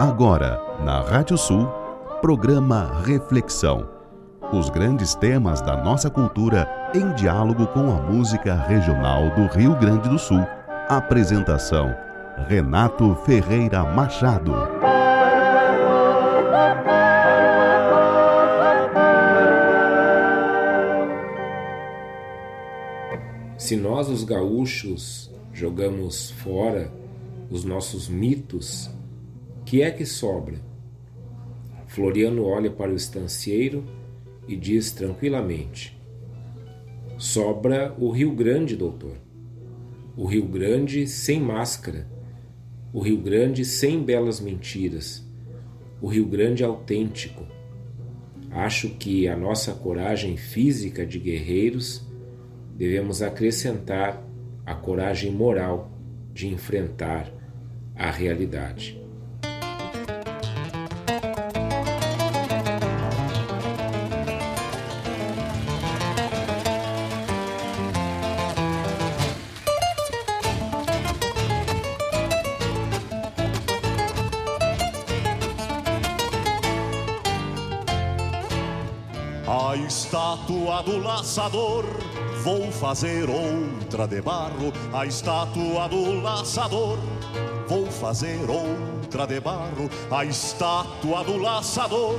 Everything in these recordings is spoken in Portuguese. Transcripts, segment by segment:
Agora, na Rádio Sul, programa Reflexão. Os grandes temas da nossa cultura em diálogo com a música regional do Rio Grande do Sul. Apresentação: Renato Ferreira Machado. Se nós, os gaúchos, jogamos fora os nossos mitos, que é que sobra? Floriano olha para o estancieiro e diz tranquilamente: Sobra o Rio Grande, doutor. O Rio Grande sem máscara. O Rio Grande sem belas mentiras. O Rio Grande autêntico. Acho que a nossa coragem física de guerreiros devemos acrescentar a coragem moral de enfrentar a realidade. Fazer outra de barro. A estátua do laçador, vou fazer outra de barro. A estátua do laçador,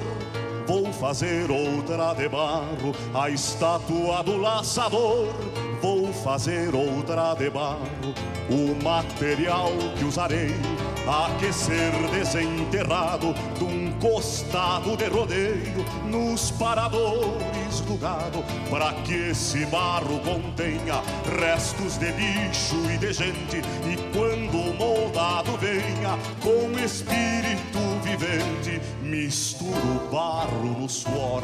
vou fazer outra de barro. A estátua do laçador, vou fazer outra de barro. O material que usarei aquecer desenterrado de um costado de rodeio nos paradores gado, para que esse barro contenha restos de bicho e de gente, e quando o moldado venha com espírito vivente, misturo barro no suor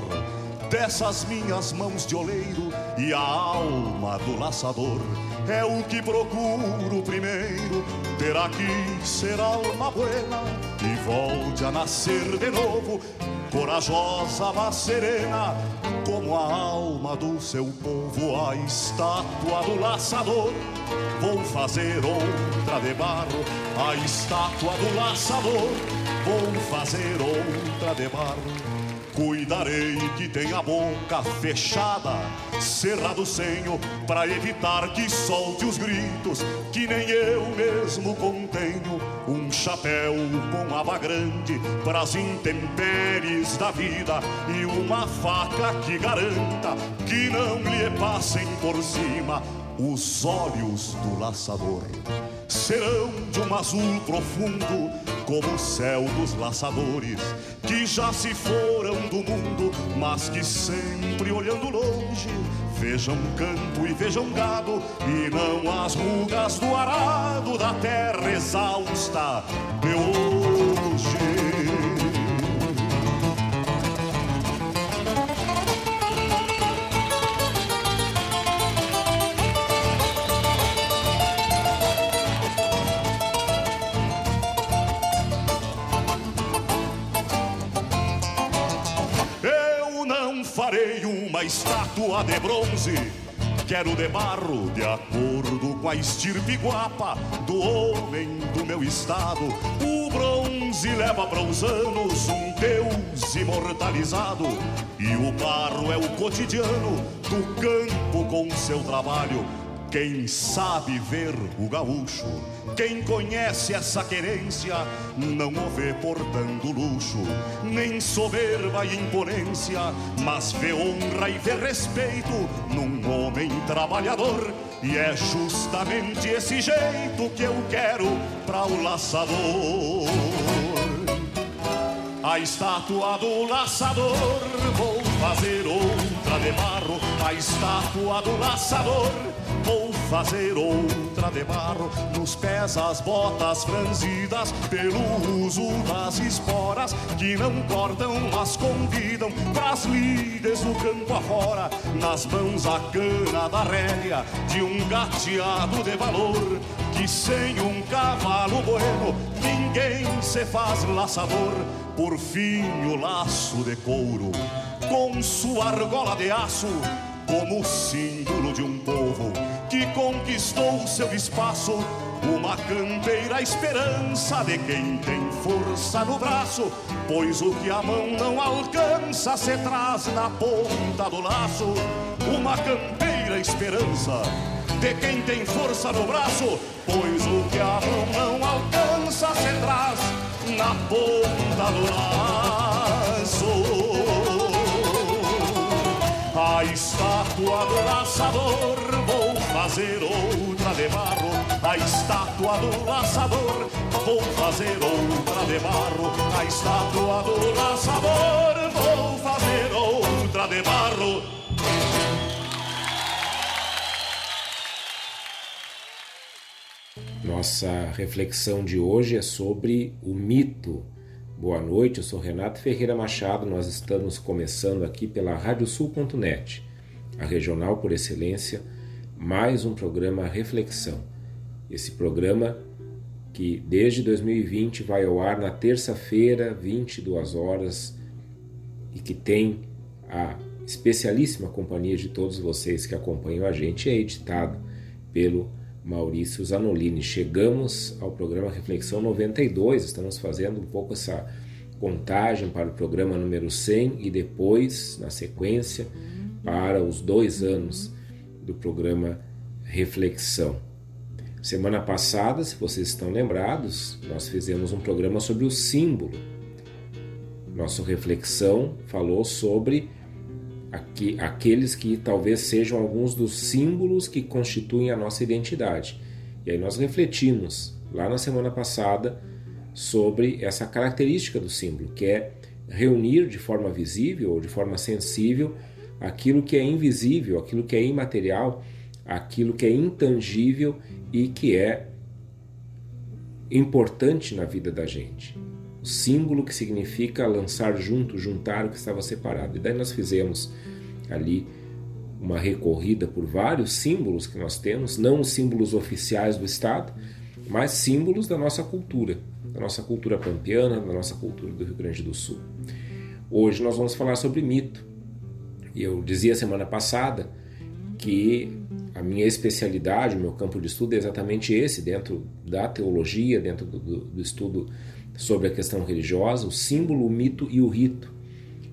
dessas minhas mãos de oleiro e a alma do laçador. É o que procuro primeiro ter aqui ser alma buena e volte a nascer de novo corajosa mas serena como a alma do seu povo a estátua do laçador. Vou fazer outra de barro a estátua do laçador vou fazer outra de barro Cuidarei que tenha a boca fechada, cerrado o senho, para evitar que solte os gritos, que nem eu mesmo contenho. Um chapéu com aba grande para as intempéries da vida e uma faca que garanta que não lhe passem por cima os olhos do laçador. Serão de um azul profundo como o céu dos laçadores que já se foram do mundo, mas que sempre olhando longe vejam campo e vejam gado e não as rugas do arado da terra exausta. De estátua de bronze. Quero de barro, de acordo com a estirpe guapa do homem do meu estado. O bronze leva para os anos um Deus imortalizado. E o barro é o cotidiano do campo com seu trabalho. Quem sabe ver o gaúcho, quem conhece essa querência, não o vê portando luxo, nem soberba e imponência, mas vê honra e vê respeito num homem trabalhador. E é justamente esse jeito que eu quero para o laçador. A estátua do laçador, vou fazer outra de barro. A estátua do laçador Vou fazer outra de barro. Nos pés as botas franzidas Pelo uso das esporas Que não cortam, mas convidam Pras lides no campo afora. Nas mãos a cana da rédea De um gateado de valor Que sem um cavalo bueno Ninguém se faz laçador Por fim o laço de couro Com sua argola de aço como símbolo de um povo que conquistou seu espaço. Uma campeira esperança de quem tem força no braço, pois o que a mão não alcança se traz na ponta do laço. Uma campeira esperança de quem tem força no braço, pois o que a mão não alcança se traz na ponta do laço. A estátua do laçador, fazer outra de barro. A estátua do laçador, vou fazer outra de barro. A estátua do laçador, vou fazer outra de barro. Nossa reflexão de hoje é sobre o mito Boa noite, eu sou Renato Ferreira Machado. Nós estamos começando aqui pela radiosul.net, a regional por excelência, mais um programa Reflexão. Esse programa que desde 2020 vai ao ar na terça-feira, 22 horas, e que tem a especialíssima companhia de todos vocês que acompanham a gente, é editado pelo Maurício Zanolini. Chegamos ao programa Reflexão 92, estamos fazendo um pouco essa contagem para o programa número 100 e depois, na sequência, para os dois anos do programa Reflexão. Semana passada, se vocês estão lembrados, nós fizemos um programa sobre o símbolo. Nossa reflexão falou sobre aqui, aqueles que talvez sejam alguns dos símbolos que constituem a nossa identidade. E aí nós refletimos lá na semana passada sobre essa característica do símbolo, que é reunir de forma visível ou de forma sensível aquilo que é invisível, aquilo que é imaterial, aquilo que é intangível e que é importante na vida da gente. O símbolo que significa lançar junto, juntar o que estava separado. E daí nós fizemos ali uma recorrida por vários símbolos que nós temos, não os símbolos oficiais do Estado, mas símbolos da nossa cultura, da nossa cultura pampeana, da nossa cultura do Rio Grande do Sul. Hoje nós vamos falar sobre mito. Eu dizia semana passada que a minha especialidade, o meu campo de estudo é exatamente esse, dentro da teologia, dentro do, do estudo sobre a questão religiosa, o símbolo, o mito e o rito.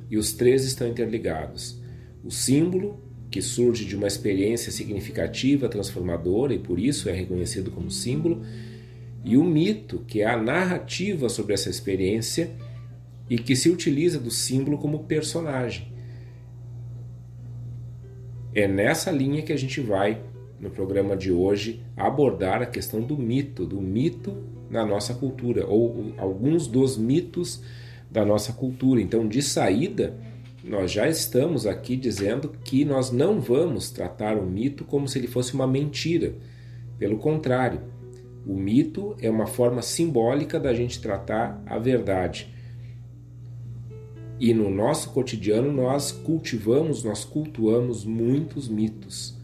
E os três estão interligados. O símbolo, que surge de uma experiência significativa, transformadora e por isso é reconhecido como símbolo, e o mito, que é a narrativa sobre essa experiência e que se utiliza do símbolo como personagem. É nessa linha que a gente vai, no programa de hoje, abordar a questão do mito, do mito na nossa cultura, ou alguns dos mitos da nossa cultura. Então, de saída, nós já estamos aqui dizendo que nós não vamos tratar o mito como se ele fosse uma mentira. Pelo contrário, o mito é uma forma simbólica da gente tratar a verdade. E no nosso cotidiano nós cultivamos, nós cultuamos muitos mitos.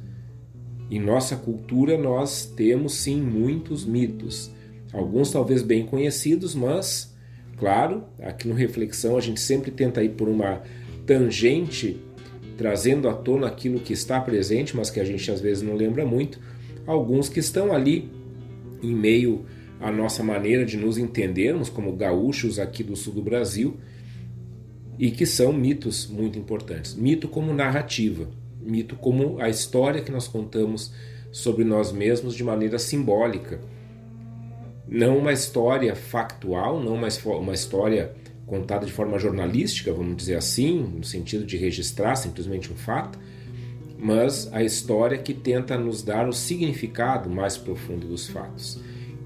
Em nossa cultura nós temos sim muitos mitos. Alguns talvez bem conhecidos, mas, claro, aqui no Reflexão a gente sempre tenta ir por uma tangente, trazendo à tona aquilo que está presente, mas que a gente às vezes não lembra muito, alguns que estão ali em meio à nossa maneira de nos entendermos como gaúchos aqui do sul do Brasil e que são mitos muito importantes. Mito como narrativa, mito como a história que nós contamos sobre nós mesmos de maneira simbólica. Não uma história factual, não uma, uma história contada de forma jornalística, vamos dizer assim, no sentido de registrar simplesmente um fato, mas a história que tenta nos dar o significado mais profundo dos fatos.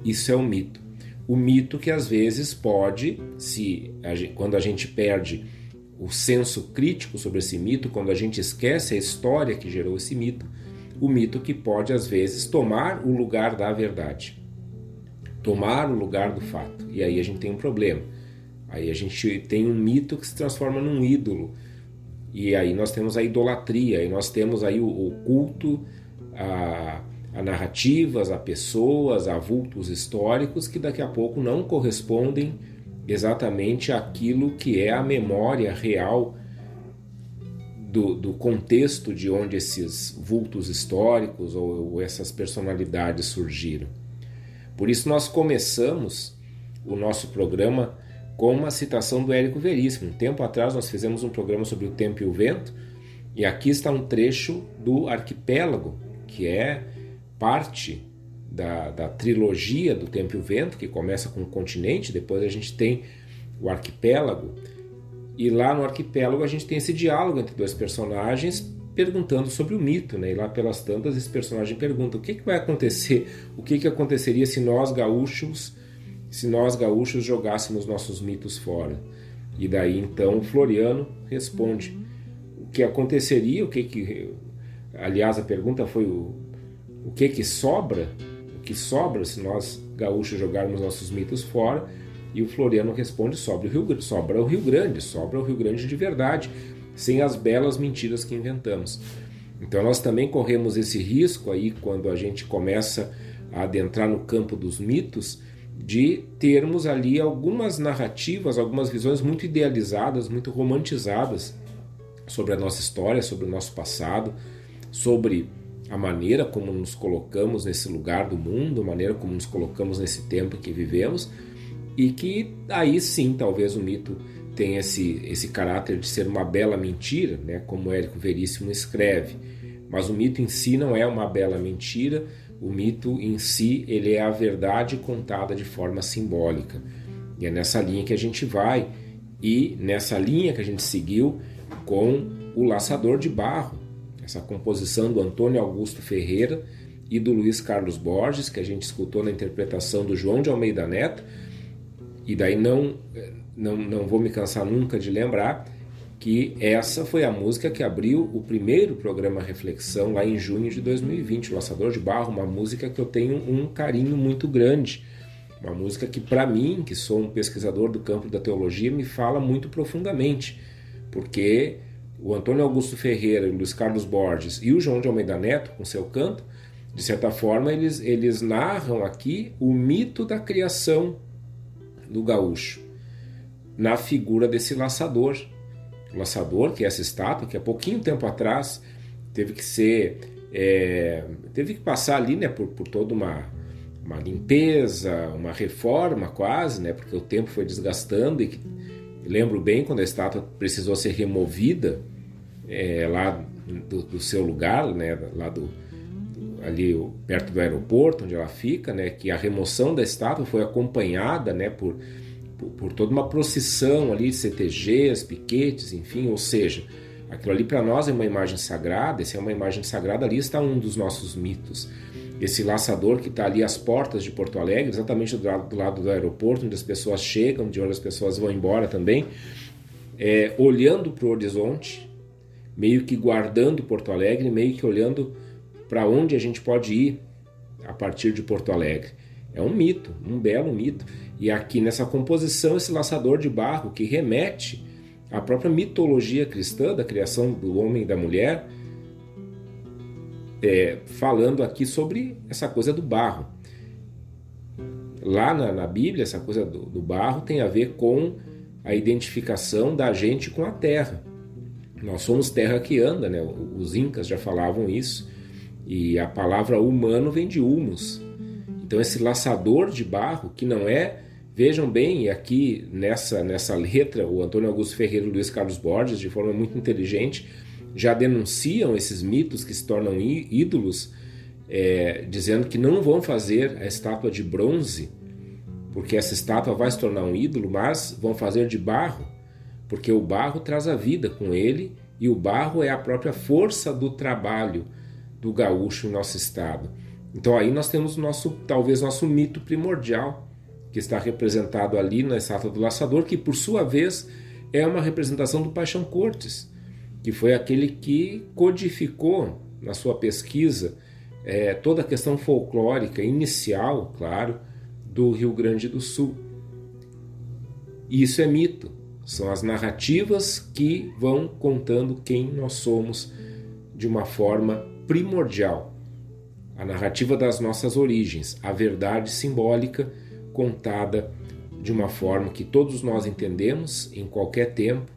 Isso é o mito. O mito que às vezes pode, se quando a gente perde o senso crítico sobre esse mito, quando a gente esquece a história que gerou esse mito, o mito que pode às vezes tomar o lugar da verdade, tomar o lugar do fato. E aí a gente tem um problema Aí a gente tem um mito que se transforma num ídolo. E aí nós temos a idolatria, e nós temos aí o, culto a, a, narrativas, a pessoas, a vultos históricos que daqui a pouco não correspondem exatamente àquilo que é a memória real do, do, contexto de onde esses vultos históricos ou, ou essas personalidades surgiram. Por isso, nós começamos o nosso programa com uma citação do Érico Veríssimo. Um tempo atrás, nós fizemos um programa sobre o tempo e o vento, e aqui está um trecho do Arquipélago, que é parte da, da trilogia do Tempo e o Vento, que começa com o continente, depois a gente tem o arquipélago, e lá no arquipélago a gente tem esse diálogo entre dois personagens perguntando sobre o mito, né? E lá pelas tantas esse personagem pergunta o que, que vai acontecer, o que, que aconteceria se nós gaúchos, se nós gaúchos jogássemos nossos mitos fora. E daí então Floriano responde o que aconteceria, o que que, aliás a pergunta foi o, o que que sobra, que sobra se nós gaúchos jogarmos nossos mitos fora. E o Floriano responde: sobra o Rio, sobra o Rio Grande, sobra o Rio Grande de verdade sem as belas mentiras que inventamos. Então nós também corremos esse risco aí quando a gente começa a adentrar no campo dos mitos de termos ali algumas narrativas, algumas visões muito idealizadas, muito romantizadas sobre a nossa história, sobre o nosso passado, sobre a maneira como nos colocamos nesse lugar do mundo, a maneira como nos colocamos nesse tempo que vivemos, e que aí sim talvez o mito tem esse, esse caráter de ser uma bela mentira, né, como Érico Veríssimo escreve. Mas o mito em si não é uma bela mentira, o mito em si ele é a verdade contada de forma simbólica. E é nessa linha que a gente vai, e nessa linha que a gente seguiu com o Laçador de Barro, essa composição do Antônio Augusto Ferreira e do Luiz Carlos Borges, que a gente escutou na interpretação do João de Almeida Neto, e daí não não, não vou me cansar nunca de lembrar que essa foi a música que abriu o primeiro programa Reflexão lá em junho de 2020, o Laçador de Barro, uma música que eu tenho um carinho muito grande. Uma música que, para mim, que sou um pesquisador do campo da teologia, me fala muito profundamente, porque o Antônio Augusto Ferreira, o Luiz Carlos Borges e o João de Almeida Neto, com seu canto, de certa forma, eles, eles narram aqui o mito da criação do gaúcho na figura desse laçador. O laçador, que é essa estátua, que há pouquinho tempo atrás teve que ser. É, teve que passar ali né, por, por toda uma, uma limpeza, uma reforma quase, né, porque o tempo foi desgastando e que, lembro bem quando a estátua precisou ser removida é, lá do, do, seu lugar, né, lá do, do, ali perto do aeroporto onde ela fica, né, que a remoção da estátua foi acompanhada, né, por por, por toda uma procissão ali de CTGs, piquetes, enfim, ou seja, aquilo ali para nós é uma imagem sagrada, se é uma imagem sagrada, ali está um dos nossos mitos. Esse laçador que está ali às portas de Porto Alegre, exatamente do lado, do lado do aeroporto, onde as pessoas chegam, de onde as pessoas vão embora também, é, olhando para o horizonte, meio que guardando Porto Alegre, meio que olhando para onde a gente pode ir a partir de Porto Alegre. É um mito, um belo mito. E aqui nessa composição, esse laçador de barro que remete à própria mitologia cristã da criação do homem e da mulher, é, falando aqui sobre essa coisa do barro. Lá na, na Bíblia, essa coisa do, do barro tem a ver com a identificação da gente com a terra. Nós somos terra que anda, né? Os incas já falavam isso. E a palavra humano vem de humus. Então esse laçador de barro, que não é Vejam bem, e aqui nessa, nessa letra, o Antônio Augusto Ferreira e Luiz Carlos Borges, de forma muito inteligente, já denunciam esses mitos que se tornam ídolos, é, dizendo que não vão fazer a estátua de bronze, porque essa estátua vai se tornar um ídolo, mas vão fazer de barro, porque o barro traz a vida com ele e o barro é a própria força do trabalho do gaúcho em nosso estado. Então aí nós temos nosso, talvez nosso mito primordial que está representado ali na estátua do laçador, que por sua vez é uma representação do Paixão Cortes, que foi aquele que codificou na sua pesquisa é, toda a questão folclórica inicial, claro, do Rio Grande do Sul. E isso é mito, são as narrativas que vão contando quem nós somos de uma forma primordial. A narrativa das nossas origens, a verdade simbólica contada de uma forma que todos nós entendemos em qualquer tempo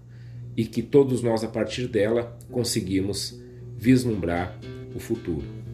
e que todos nós, a partir dela, conseguimos vislumbrar o futuro.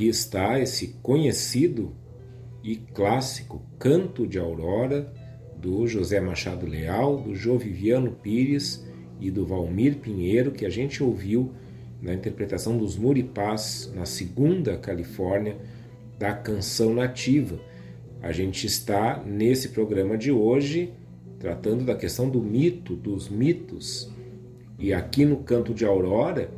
Aqui está esse conhecido e clássico Canto de Aurora do José Machado Leal, do Joviviano Pires e do Valmir Pinheiro, que a gente ouviu na interpretação dos Muripás na segunda Califórnia da canção nativa. A gente está nesse programa de hoje tratando da questão do mito, dos mitos. E aqui no Canto de Aurora,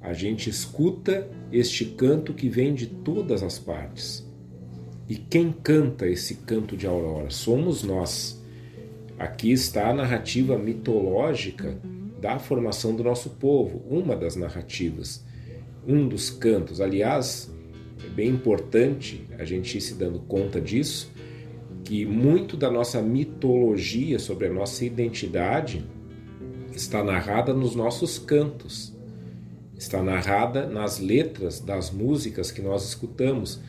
a gente escuta este canto que vem de todas as partes. E quem canta esse canto de aurora? Somos nós. Aqui está a narrativa mitológica da formação do nosso povo, uma das narrativas, um dos cantos. Aliás, é bem importante a gente ir se dando conta disso, que muito da nossa mitologia sobre a nossa identidade está narrada nos nossos cantos, está narrada nas letras das músicas que nós escutamos.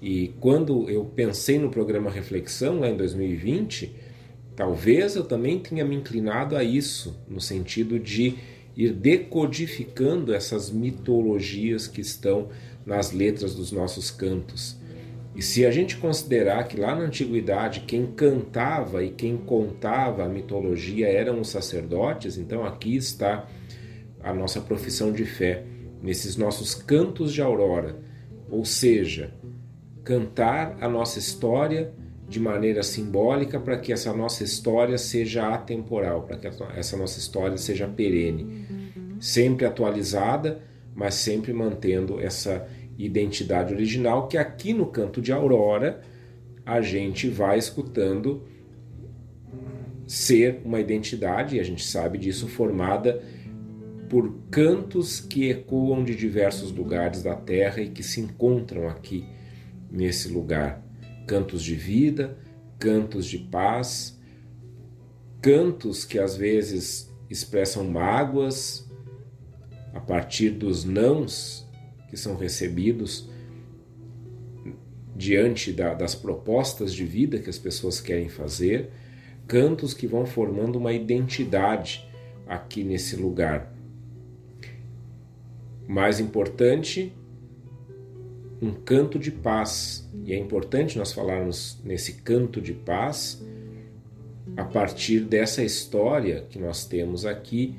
E quando eu pensei no programa Reflexão lá em 2020, Talvez eu também tenha me inclinado a isso, no sentido de ir decodificando essas mitologias que estão nas letras dos nossos cantos. E se a gente considerar que lá na antiguidade quem cantava e quem contava a mitologia eram os sacerdotes, então aqui está a nossa profissão de fé, nesses nossos cantos de aurora, ou seja, cantar a nossa história de maneira simbólica para que essa nossa história seja atemporal, para que essa nossa história seja perene, sempre atualizada, mas sempre mantendo essa identidade original que aqui no canto de Aurora a gente vai escutando ser uma identidade, e a gente sabe disso, formada por cantos que ecoam de diversos lugares da terra e que se encontram aqui nesse lugar cantos de vida, cantos de paz, cantos que às vezes expressam mágoas a partir dos nãos que são recebidos diante da, das propostas de vida que as pessoas querem fazer, cantos que vão formando uma identidade aqui nesse lugar. Mais importante, um canto de paz. E é importante nós falarmos nesse canto de paz a partir dessa história que nós temos aqui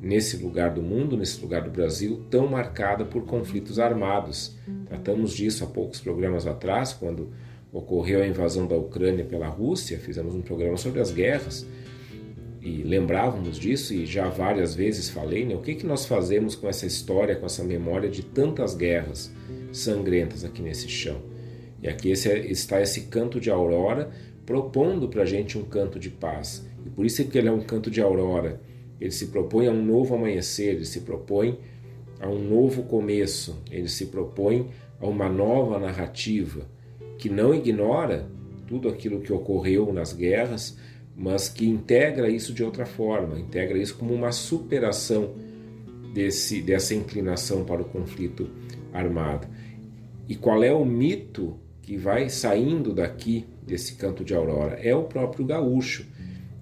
nesse lugar do mundo, nesse lugar do Brasil, tão marcada por conflitos armados. Tratamos disso há poucos programas atrás, quando ocorreu a invasão da Ucrânia pela Rússia, fizemos um programa sobre as guerras e lembrávamos disso e já várias vezes falei, né? O que que nós fazemos com essa história, com essa memória de tantas guerras? sangrentas aqui nesse chão. E aqui esse, é, está esse canto de aurora propondo para a gente um canto de paz. E por isso é que ele é um canto de aurora. Ele se propõe a um novo amanhecer, ele se propõe a um novo começo, ele se propõe a uma nova narrativa que não ignora tudo aquilo que ocorreu nas guerras, mas que integra isso de outra forma, integra isso como uma superação desse, dessa inclinação para o conflito armado. E qual é o mito que vai saindo daqui desse canto de aurora? É o próprio gaúcho,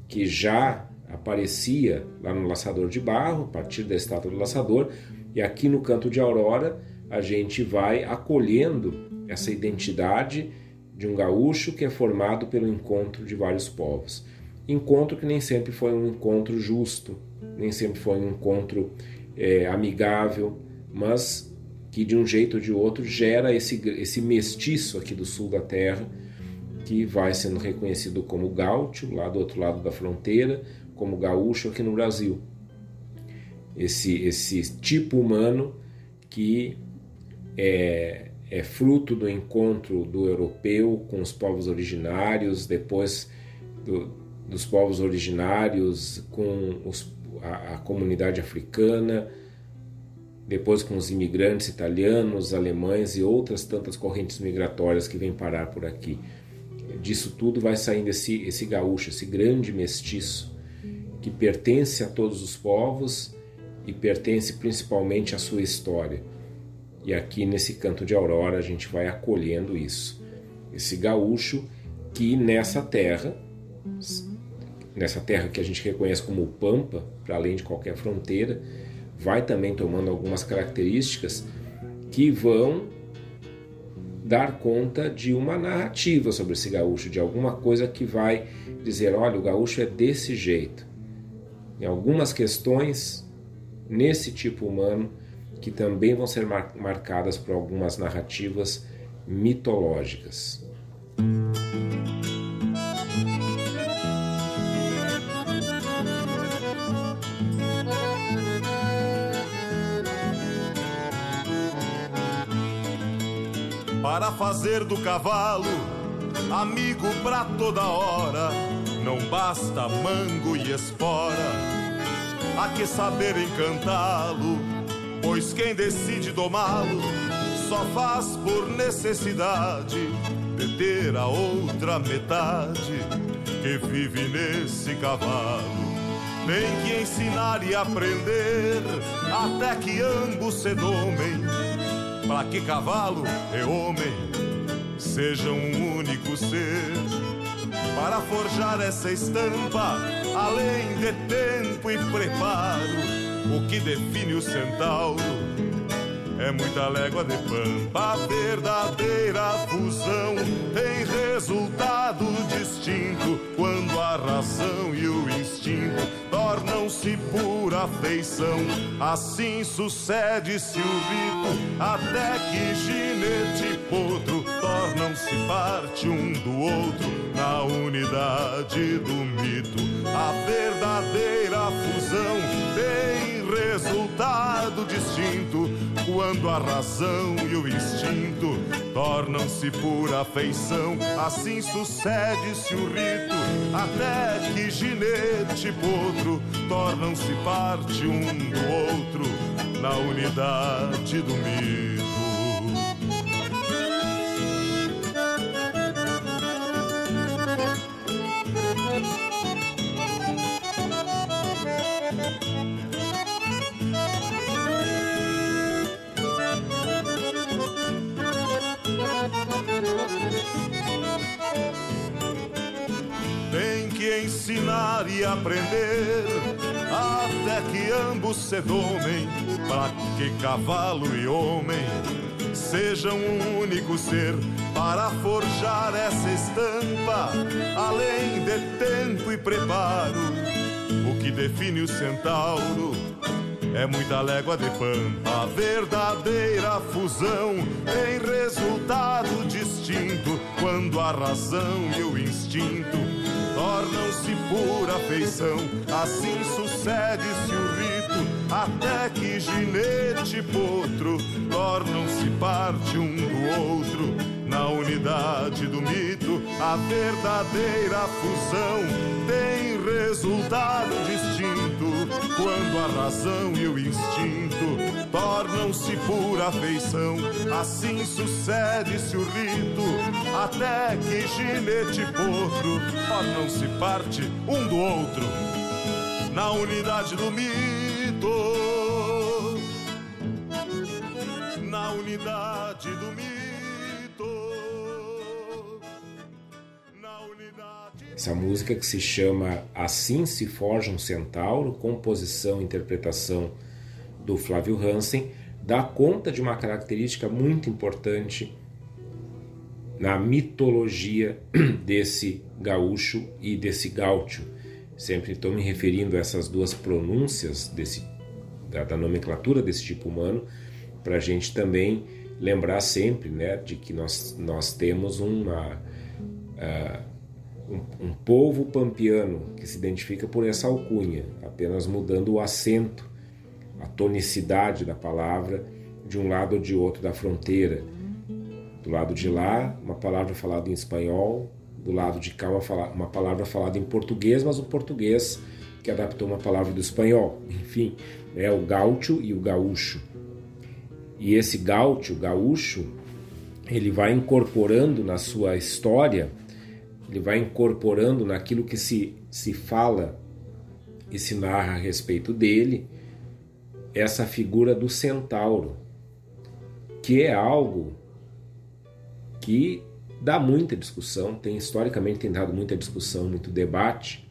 que já aparecia lá no laçador de barro, a partir da estátua do laçador, e aqui no canto de aurora a gente vai acolhendo essa identidade de um gaúcho que é formado pelo encontro de vários povos. Encontro que nem sempre foi um encontro justo, nem sempre foi um encontro é, amigável, mas que de um jeito ou de outro gera esse, esse mestiço aqui do sul da terra, que vai sendo reconhecido como gaúcho, lá do outro lado da fronteira, como gaúcho aqui no Brasil. Esse, esse tipo humano que é, é fruto do encontro do europeu com os povos originários, depois do, dos povos originários com os, a, a comunidade africana, depois com os imigrantes italianos, alemães e outras tantas correntes migratórias que vêm parar por aqui. Disso tudo vai saindo esse, esse gaúcho, esse grande mestiço, que pertence a todos os povos e pertence principalmente à sua história. E aqui nesse canto de aurora a gente vai acolhendo isso. Esse gaúcho que nessa terra, nessa terra que a gente reconhece como Pampa, para além de qualquer fronteira, vai também tomando algumas características que vão dar conta de uma narrativa sobre esse gaúcho, de alguma coisa que vai dizer: olha, o gaúcho é desse jeito. Em algumas questões nesse tipo humano que também vão ser marcadas por algumas narrativas mitológicas. Para fazer do cavalo amigo pra toda hora. não basta mango e espora, há que saber encantá-lo, pois quem decide domá-lo só faz por necessidade de ter a outra metade que vive nesse cavalo. Tem que ensinar e aprender até que ambos se domem, para que cavalo e homem sejam um único ser. Para forjar essa estampa, além de tempo e preparo, o que define o centauro é muita légua de pampa. A verdadeira fusão tem resultado distinto quando a razão e o instinto tornam-se pura afeição. Assim sucede-se o rito até que ginete e potro tornam-se parte um do outro na unidade do mito. A verdadeira fusão tem resultado distinto quando a razão e o instinto tornam-se pura afeição. Assim sucede-se o rito até que ginete e potro tornam-se parte um do outro na unidade do mito. E aprender até que ambos se domem, para que cavalo e homem sejam um único ser para forjar essa estampa, além de tempo e preparo. O que define o centauro é muita légua de pampa. A verdadeira fusão tem resultado distinto quando a razão e o instinto tornam-se pura afeição. Assim sucede-se o rito até que ginete e potro tornam-se parte um do outro na unidade do mito, a verdadeira fusão tem resultado distinto quando a razão e o instinto tornam-se pura afeição. Assim sucede-se o rito até que ginete e potro tornam-se parte um do outro na unidade do mito. Na unidade do mito. Essa música que se chama Assim se forja um centauro, composição e interpretação do Flávio Hansen, dá conta de uma característica muito importante na mitologia desse gaúcho e desse gaúcho. Sempre estou me referindo a essas duas pronúncias desse, da, da nomenclatura desse tipo humano, para a gente também lembrar sempre né, de que nós, nós temos uma. Uh, um, um povo pampiano que se identifica por essa alcunha, apenas mudando o acento, a tonicidade da palavra de um lado ou de outro da fronteira. Do lado de lá, uma palavra falada em espanhol, do lado de cá, uma, palavra falada em português, mas o português que adaptou uma palavra do espanhol. Enfim, é o gaúcho e o gaúcho. E esse gaúcho, gaúcho, ele vai incorporando na sua história ele vai incorporando naquilo que se, se fala e se narra a respeito dele essa figura do centauro, que é algo que dá muita discussão, tem historicamente tem dado muita discussão, muito debate,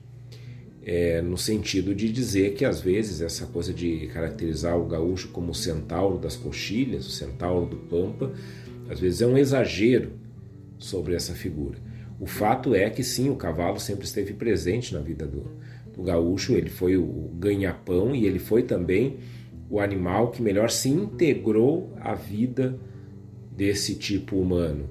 é, no sentido de dizer que às vezes essa coisa de caracterizar o gaúcho como o centauro das coxilhas, o centauro do pampa, às vezes é um exagero sobre essa figura. O fato é que sim, o cavalo sempre esteve presente na vida do, do gaúcho, ele foi o ganha-pão e ele foi também o animal que melhor se integrou à vida desse tipo humano.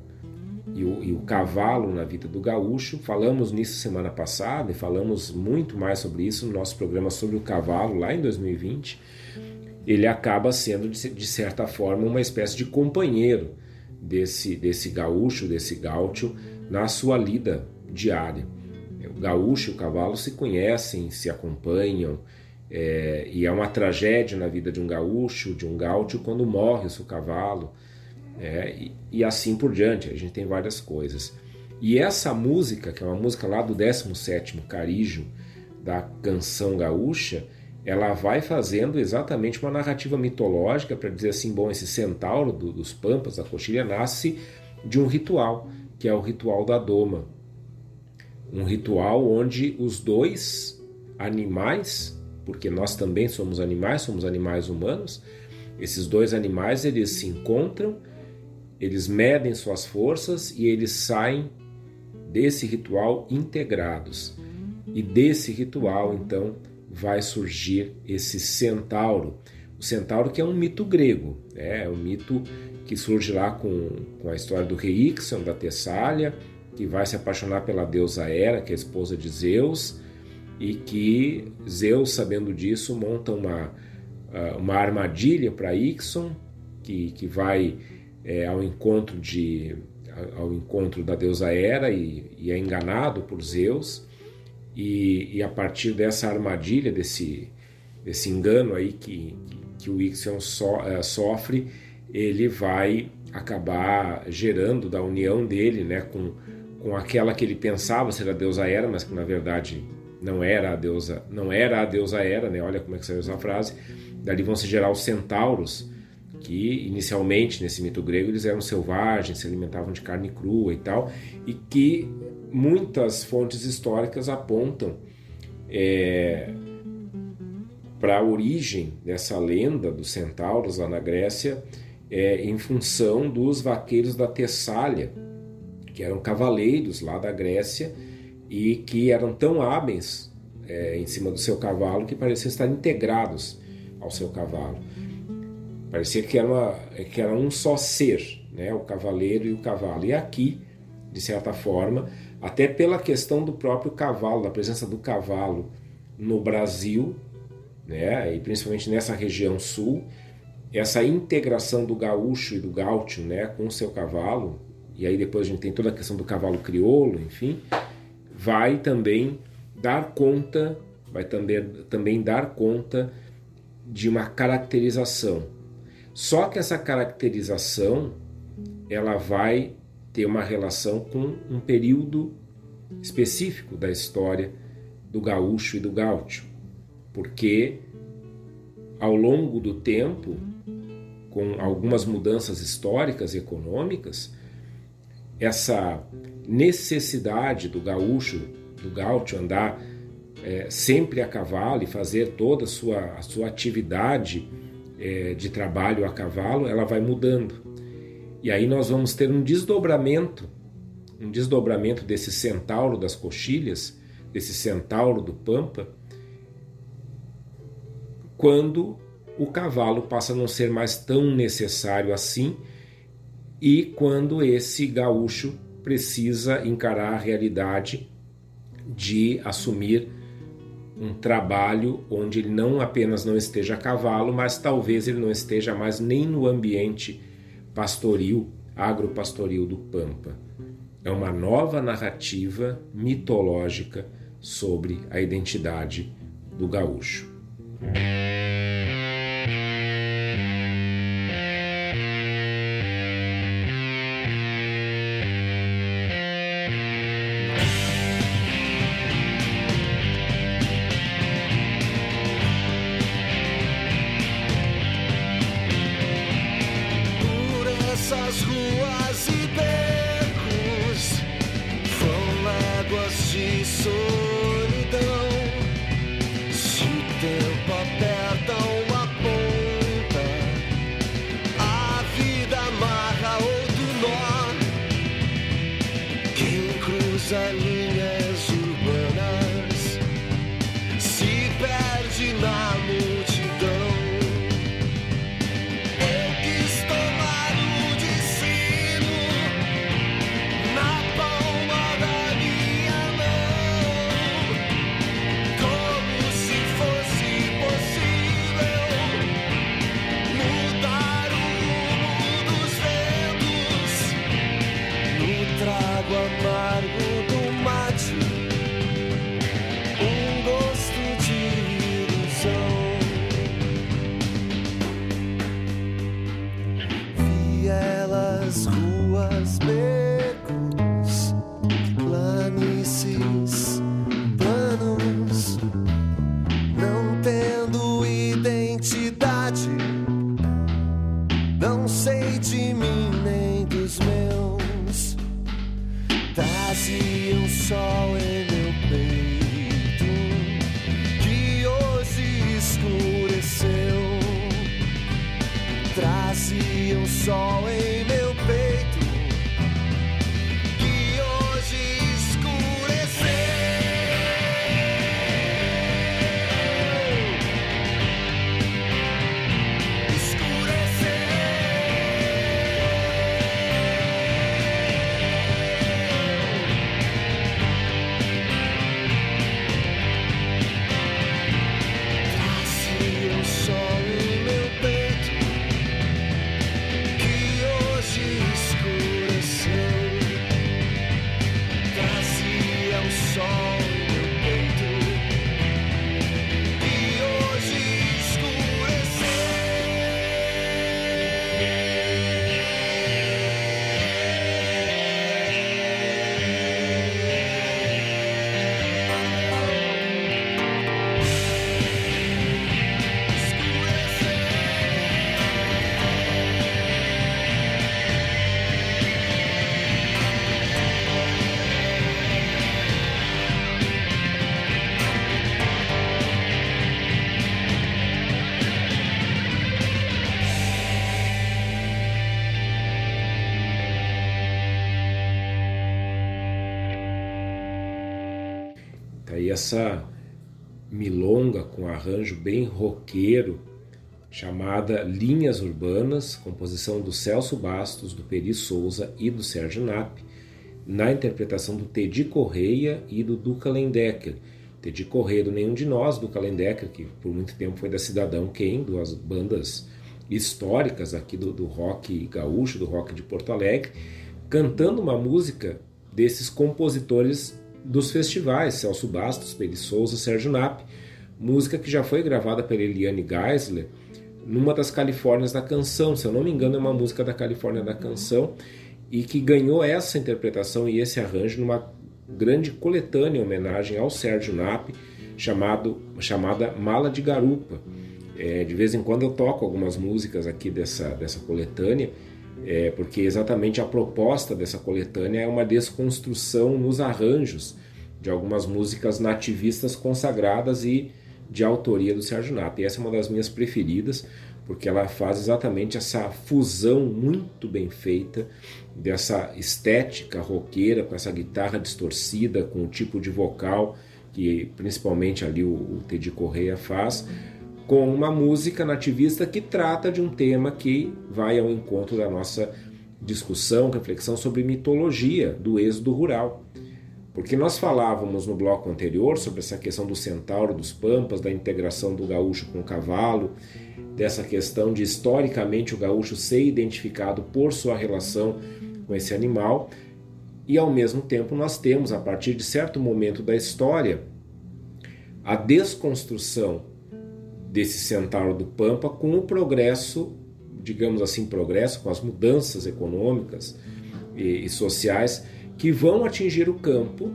E o, e o, cavalo na vida do gaúcho, falamos nisso semana passada e falamos muito mais sobre isso no nosso programa sobre o cavalo lá em 2020. Ele acaba sendo, de, certa forma, uma espécie de companheiro desse, desse gaúcho, desse gaúcho, na sua lida diária. O gaúcho e o cavalo se conhecem, se acompanham, é, e é uma tragédia na vida de um gaúcho, de um gaúcho, quando morre o seu cavalo, é, e, e, assim por diante. A gente tem várias coisas. E essa música, que é uma música lá do 17º Carijo, da canção gaúcha, ela vai fazendo exatamente uma narrativa mitológica para dizer assim, bom, esse centauro do, dos Pampas, da coxilha, nasce de um ritual, que é o ritual da doma. Um ritual onde os dois animais, porque nós também somos animais, somos animais humanos, esses dois animais eles se encontram, eles medem suas forças e eles saem desse ritual integrados. E desse ritual, então, vai surgir esse centauro. O centauro que é um mito grego, né? é um mito que surge lá com, com a história do rei Ixion, da Tessália, que vai se apaixonar pela deusa Hera, que é a esposa de Zeus, e que Zeus, sabendo disso, monta uma, ah, uma armadilha para Ixion, que, que vai é, ao encontro de ao encontro da deusa Hera e, e é enganado por Zeus e, e, a partir dessa armadilha, desse, desse engano aí que, que o Ixion so, uh, sofre, ele vai acabar gerando da união dele né, com, com aquela que ele pensava ser a deusa Hera, mas que na verdade não era a deusa, não era a deusa Hera, né? Olha como é que saiu essa frase. Dali vão se gerar os centauros, que inicialmente nesse mito grego eles eram selvagens, se alimentavam de carne crua e tal, e que muitas fontes históricas apontam é, para a origem dessa lenda dos centauros lá na Grécia é, em função dos vaqueiros da Tessália, que eram cavaleiros lá da Grécia e que eram tão hábeis é, em cima do seu cavalo que pareciam estar integrados ao seu cavalo. Parecia que era, uma, que era um só ser, né? o cavaleiro e o cavalo. E aqui, de certa forma, até pela questão do próprio cavalo, da presença do cavalo no Brasil, né, e principalmente nessa região sul, essa integração do gaúcho e do gaúcho né, com o seu cavalo, e aí depois a gente tem toda a questão do cavalo crioulo, enfim, vai também dar conta, vai também, também dar conta de uma caracterização. Só que essa caracterização ela vai ter uma relação com um período específico da história do gaúcho e do gaúcho, porque ao longo do tempo, com algumas mudanças históricas e econômicas, essa necessidade do gaúcho, do gaúcho andar é, sempre a cavalo e fazer toda a sua, a sua atividade é, de trabalho a cavalo, ela vai mudando. E aí nós vamos ter um desdobramento, um desdobramento desse centauro das coxilhas, desse centauro do Pampa, quando o cavalo passa a não ser mais tão necessário assim e quando esse gaúcho precisa encarar a realidade de assumir um trabalho onde ele não apenas não esteja a cavalo, mas talvez ele não esteja mais nem no ambiente pastoril, agropastoril do Pampa. É uma nova narrativa mitológica sobre a identidade do gaúcho. disso. Essa milonga com arranjo bem roqueiro, chamada Linhas Urbanas, composição do Celso Bastos, do Peri Souza e do Sérgio Nap, na interpretação do Teddy Correia e do Duca Lendecker. Teddy Correia do Nenhum de Nós, Duca Lendecker, que por muito tempo foi da Cidadão Quem, duas bandas históricas aqui do, do rock gaúcho, do rock de Porto Alegre, cantando uma música desses compositores dos festivais, Celso Bastos, Peri Souza, Sérgio Nap, música que já foi gravada pela Eliane Geisler numa das Califórnias da Canção, se eu não me engano é uma música da Califórnia da Canção, e que ganhou essa interpretação e esse arranjo numa grande coletânea homenagem ao Sérgio Nap, chamado, chamada Mala de Garupa. É, de vez em quando eu toco algumas músicas aqui dessa, dessa coletânea, é, porque exatamente a proposta dessa coletânea é uma desconstrução nos arranjos de algumas músicas nativistas consagradas e de autoria do Sérgio Nata. E essa é uma das minhas preferidas, porque ela faz exatamente essa fusão muito bem feita dessa estética roqueira com essa guitarra distorcida, com o tipo de vocal que principalmente ali o, o Teddy Correia faz com uma música nativista que trata de um tema que vai ao encontro da nossa discussão, reflexão sobre mitologia do êxodo rural. Porque nós falávamos no bloco anterior sobre essa questão do centauro, dos pampas, da integração do gaúcho com o cavalo, dessa questão de historicamente o gaúcho ser identificado por sua relação com esse animal, e ao mesmo tempo nós temos, a partir de certo momento da história, a desconstrução desse centauro do Pampa com o progresso, digamos assim, progresso, com as mudanças econômicas e, e sociais que vão atingir o campo,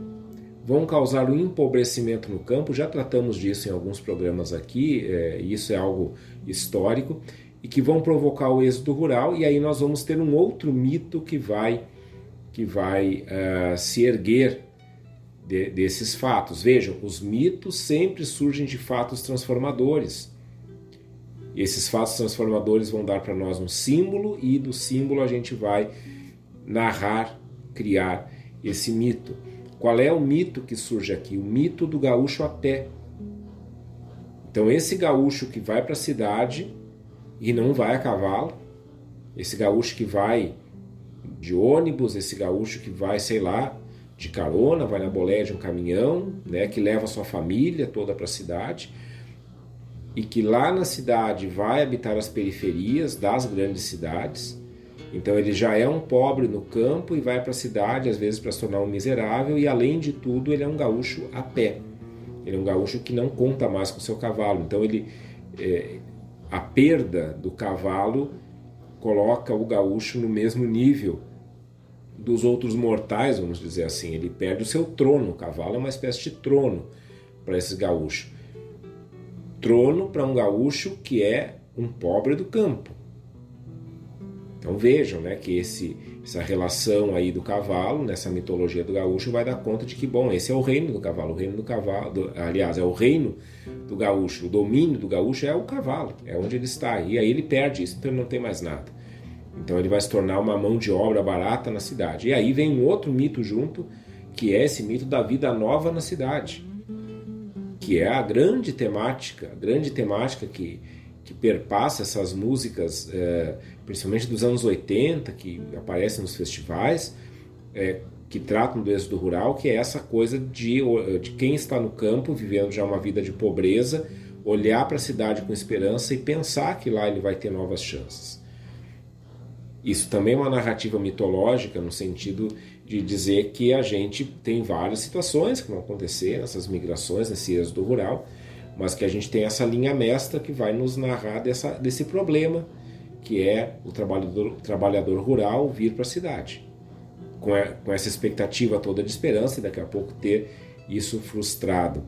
vão causar um empobrecimento no campo. Já tratamos disso em alguns programas aqui, é, isso é algo histórico, e que vão provocar o êxodo rural, e aí nós vamos ter um outro mito que vai, que vai uh, se erguer de, desses fatos. Vejam, os mitos sempre surgem de fatos transformadores. E esses fatos transformadores vão dar para nós um símbolo, e do símbolo a gente vai narrar, criar esse mito. Qual é o mito que surge aqui? O mito do gaúcho a pé. Então, esse gaúcho que vai para a cidade e não vai a cavalo, esse gaúcho que vai de ônibus, esse gaúcho que vai, sei lá, de carona, vai na boleia de um caminhão, né, que leva sua família toda para a cidade, e que lá na cidade vai habitar as periferias das grandes cidades. Então ele já é um pobre no campo e vai para a cidade, às vezes para se tornar um miserável, e além de tudo, ele é um gaúcho a pé. Ele é um gaúcho que não conta mais com seu cavalo. Então ele é, a perda do cavalo coloca o gaúcho no mesmo nível dos outros mortais, vamos dizer assim. Ele perde o seu trono. O cavalo é uma espécie de trono para esse gaúcho. Trono para um gaúcho que é um pobre do campo. Então vejam né, que esse, essa relação aí do cavalo, nessa mitologia do gaúcho, vai dar conta de que, bom, esse é o reino do cavalo. O reino do cavalo, do, aliás, é o reino do gaúcho. O domínio do gaúcho é o cavalo, é onde ele está. E aí ele perde isso, então ele não tem mais nada. Então ele vai se tornar uma mão de obra barata na cidade. E aí vem um outro mito junto, que é esse mito da vida nova na cidade. Que é a grande temática, a grande temática que, que perpassa essas músicas. É, principalmente dos anos 80, que aparecem nos festivais, é, que tratam do êxodo rural, que é essa coisa de, de quem está no campo, vivendo já uma vida de pobreza, olhar para a cidade com esperança e pensar que lá ele vai ter novas chances. Isso também é uma narrativa mitológica, no sentido de dizer que a gente tem várias situações que vão acontecer nessas migrações, nesse êxodo rural, mas que a gente tem essa linha mestra que vai nos narrar dessa, desse problema que é o trabalhador, trabalhador rural vir para a cidade, com, a, com essa expectativa toda de esperança e daqui a pouco ter isso frustrado.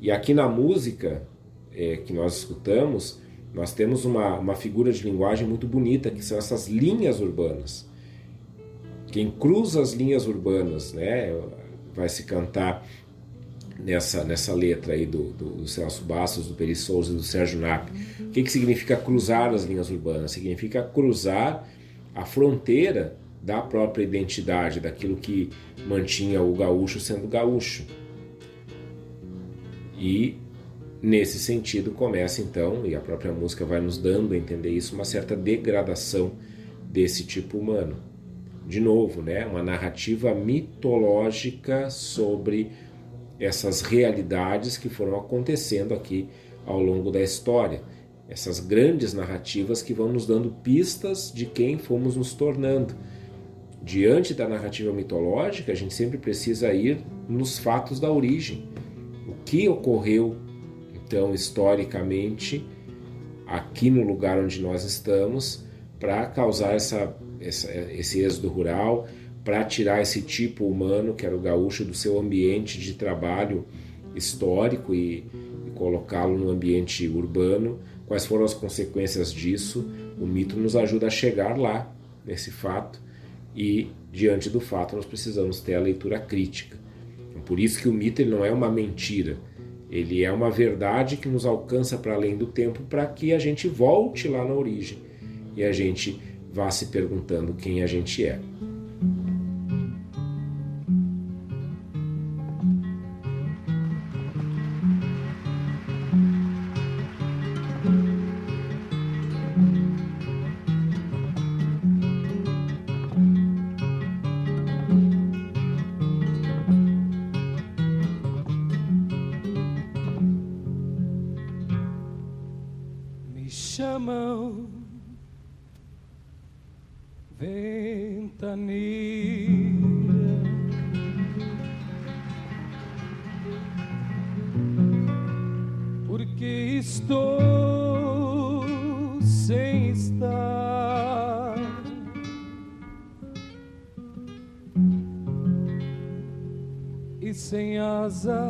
E aqui na música é, que nós escutamos, nós temos uma, uma figura de linguagem muito bonita, que são essas linhas urbanas. Quem cruza as linhas urbanas, né, vai se cantar nessa, nessa letra aí do, do, do Celso Bastos, do Peri Souza e do Sérgio Nap. O que, que significa cruzar as linhas urbanas? Significa cruzar a fronteira da própria identidade, daquilo que mantinha o gaúcho sendo gaúcho. E nesse sentido começa então, e a própria música vai nos dando a entender isso, uma certa degradação desse tipo humano. De novo, né, uma narrativa mitológica sobre essas realidades que foram acontecendo aqui ao longo da história. Essas grandes narrativas que vão nos dando pistas de quem fomos nos tornando. Diante da narrativa mitológica, a gente sempre precisa ir nos fatos da origem. O que ocorreu, então, historicamente, aqui no lugar onde nós estamos, para causar essa, essa, esse êxodo rural, para tirar esse tipo humano, que era o gaúcho, do seu ambiente de trabalho histórico e, e colocá-lo no ambiente urbano. Quais foram as consequências disso? O mito nos ajuda a chegar lá, nesse fato, e diante do fato nós precisamos ter a leitura crítica. Por isso que o mito ele não é uma mentira, ele é uma verdade que nos alcança para além do tempo para que a gente volte lá na origem e a gente vá se perguntando quem a gente é. casa.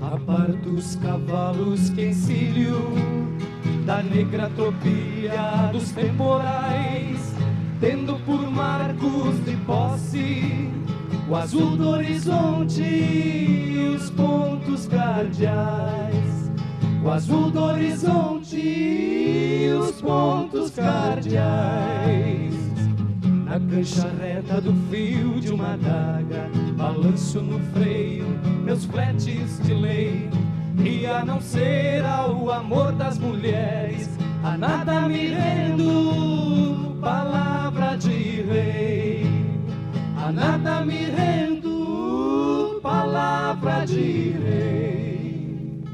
A par dos cavalos que encilho da negra tropia dos temporais, tendo por marcos de posse o azul do horizonte e os pontos cardeais. O azul do horizonte e os pontos cardeais. Na cancha reta do fio de uma adaga, balanço no freio, meus fletes de lei. E a não ser ao amor das mulheres, a nada me rendo, palavra de rei. A nada me rendo, palavra de rei.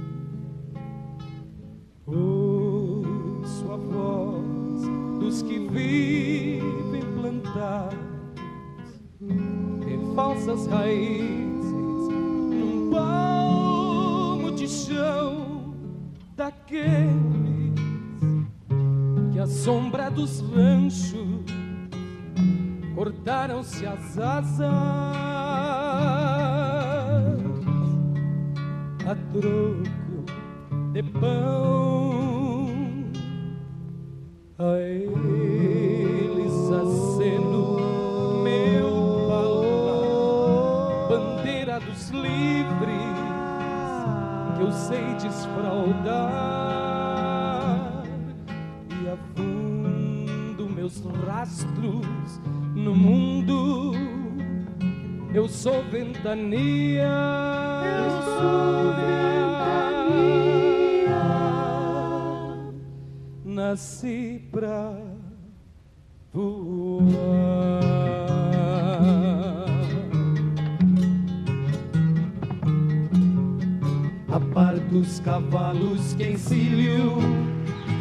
Ouço sua voz dos que vivem plantados em falsas raízes num palmo de chão daqueles que a sombra dos ranchos cortaram-se as asas a troco de pão. A sei desfraudar e afundo meus rastros no mundo. Eu sou ventania. Eu sou ventania. Nasci pra voar. Dos cavalos que encilho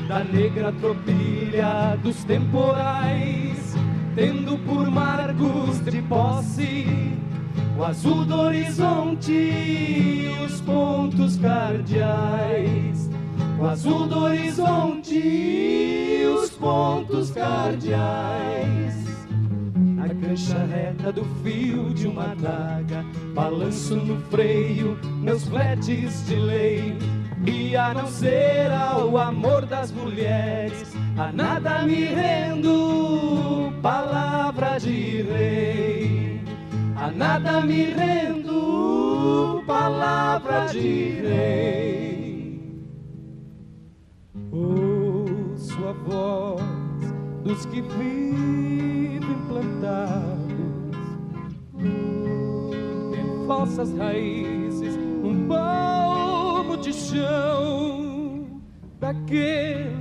da negra tropilha dos temporais tendo por marcos de posse o azul do horizonte e os pontos cardeais. O azul do horizonte e os pontos cardeais. A cancha reta do fio de uma adaga, balanço no freio, meus fletes de lei. E a não ser ao amor das mulheres, a nada me rendo, palavra de rei. A nada me rendo, palavra de rei. Ouço a voz dos que vivem plantados em falsas raízes, um palmo de chão daqueles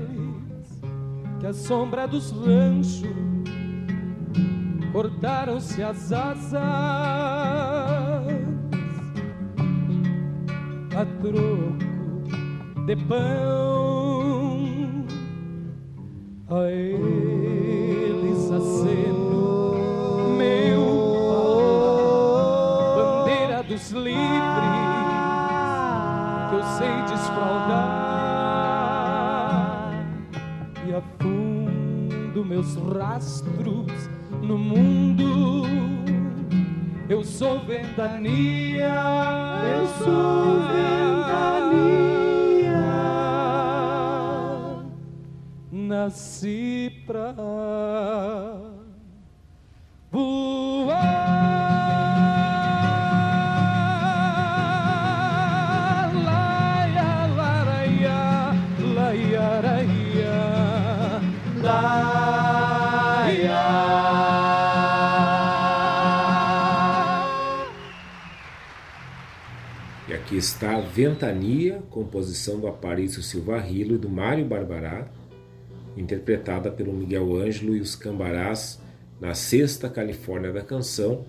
que a sombra dos ranchos cortaram-se as asas a troco de pão. A eles aceno meus rastros no mundo. Eu sou ventania, eu sou ventania. Nasci pra está Ventania, composição do Aparício Silva Rilo e do Mário Barbará, interpretada pelo Miguel Ângelo e os Cambarás na Sexta Califórnia da Canção,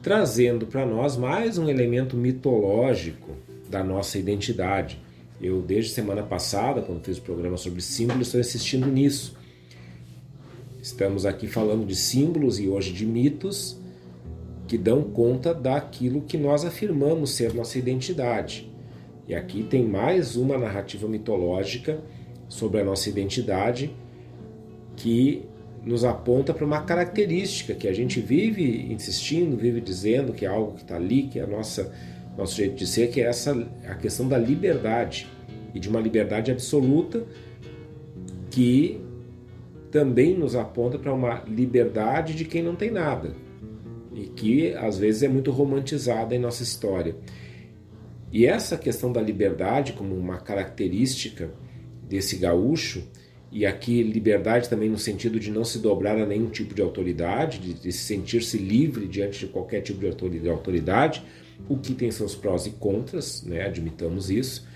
trazendo para nós mais um elemento mitológico da nossa identidade. Eu, desde semana passada, quando fiz o programa sobre símbolos, estou insistindo nisso. Estamos aqui falando de símbolos e hoje de mitos que dão conta daquilo que nós afirmamos ser nossa identidade. E aqui tem mais uma narrativa mitológica sobre a nossa identidade que nos aponta para uma característica que a gente vive insistindo, vive dizendo que é algo que está ali, que é a nossa nosso jeito de ser, que é essa a questão da liberdade e de uma liberdade absoluta que também nos aponta para uma liberdade de quem não tem nada e que às vezes é muito romantizada em nossa história. E essa questão da liberdade como uma característica desse gaúcho, e aqui liberdade também no sentido de não se dobrar a nenhum tipo de autoridade, de, de sentir-se livre diante de qualquer tipo de autoridade, o que tem seus prós e contras, né? admitamos isso.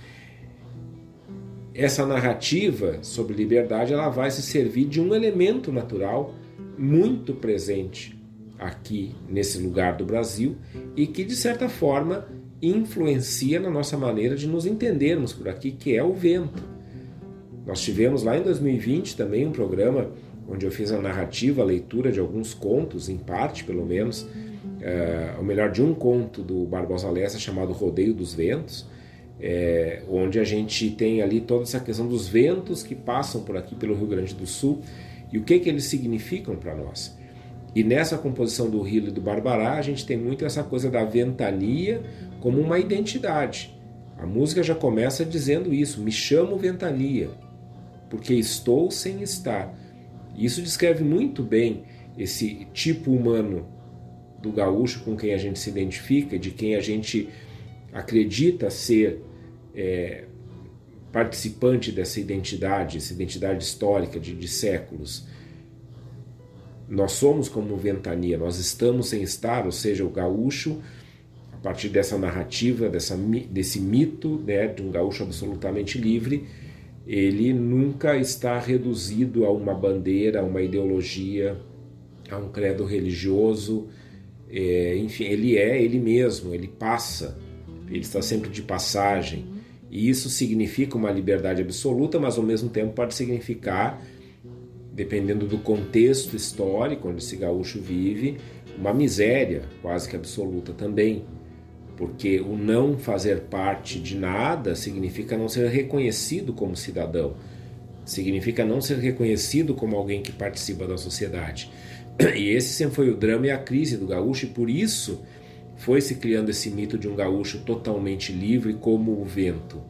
Essa narrativa sobre liberdade ela vai se servir de um elemento natural muito presente aqui nesse lugar do Brasil e que de certa forma influencia na nossa maneira de nos entendermos por aqui, que é o vento. Nós tivemos lá em 2020 também um programa onde eu fiz a narrativa, a leitura de alguns contos, em parte pelo menos, é, ou melhor, de um conto do Barbosa Lessa chamado Rodeio dos Ventos, é, onde a gente tem ali toda essa questão dos ventos que passam por aqui pelo Rio Grande do Sul e o que, que eles significam para nós. E nessa composição do Rio e do Barbará, a gente tem muito essa coisa da ventania como uma identidade. A música já começa dizendo isso: me chamo ventania, porque estou sem estar. Isso descreve muito bem esse tipo humano do gaúcho com quem a gente se identifica, de quem a gente acredita ser é, participante dessa identidade, essa identidade histórica de, de séculos. Nós somos como ventania, nós estamos sem estar, ou seja, o gaúcho, a partir dessa narrativa, dessa, desse mito né, de um gaúcho absolutamente livre, ele nunca está reduzido a uma bandeira, a uma ideologia, a um credo religioso. É, enfim, ele é ele mesmo, ele passa, ele está sempre de passagem. E isso significa uma liberdade absoluta, mas ao mesmo tempo pode significar dependendo do contexto histórico onde esse gaúcho vive, uma miséria quase que absoluta também. Porque o não fazer parte de nada significa não ser reconhecido como cidadão, significa não ser reconhecido como alguém que participa da sociedade. E esse sempre foi o drama e a crise do gaúcho, e por isso foi se criando esse mito de um gaúcho totalmente livre como o vento,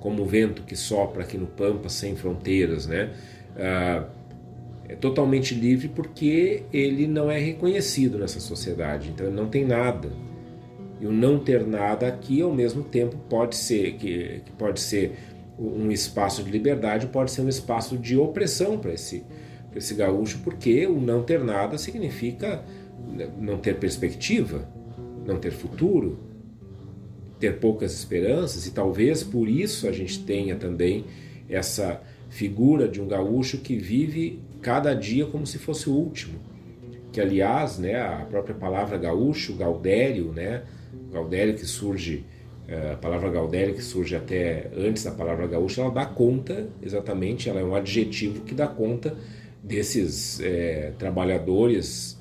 como o vento que sopra aqui no Pampa sem fronteiras, né? Ah, é totalmente livre porque ele não é reconhecido nessa sociedade, então ele não tem nada. E o não ter nada aqui, ao mesmo tempo, pode ser que, que pode ser um espaço de liberdade, pode ser um espaço de opressão para esse, esse gaúcho, porque o não ter nada significa não ter perspectiva, não ter futuro, ter poucas esperanças, e talvez por isso a gente tenha também essa figura de um gaúcho que vive cada dia como se fosse o último. Que aliás, né, a própria palavra gaúcho, gaudério, né, gaudério que surge, eh, a palavra gaudério que surge até antes da palavra gaúcho, ela dá conta, exatamente, ela é um adjetivo que dá conta desses é, trabalhadores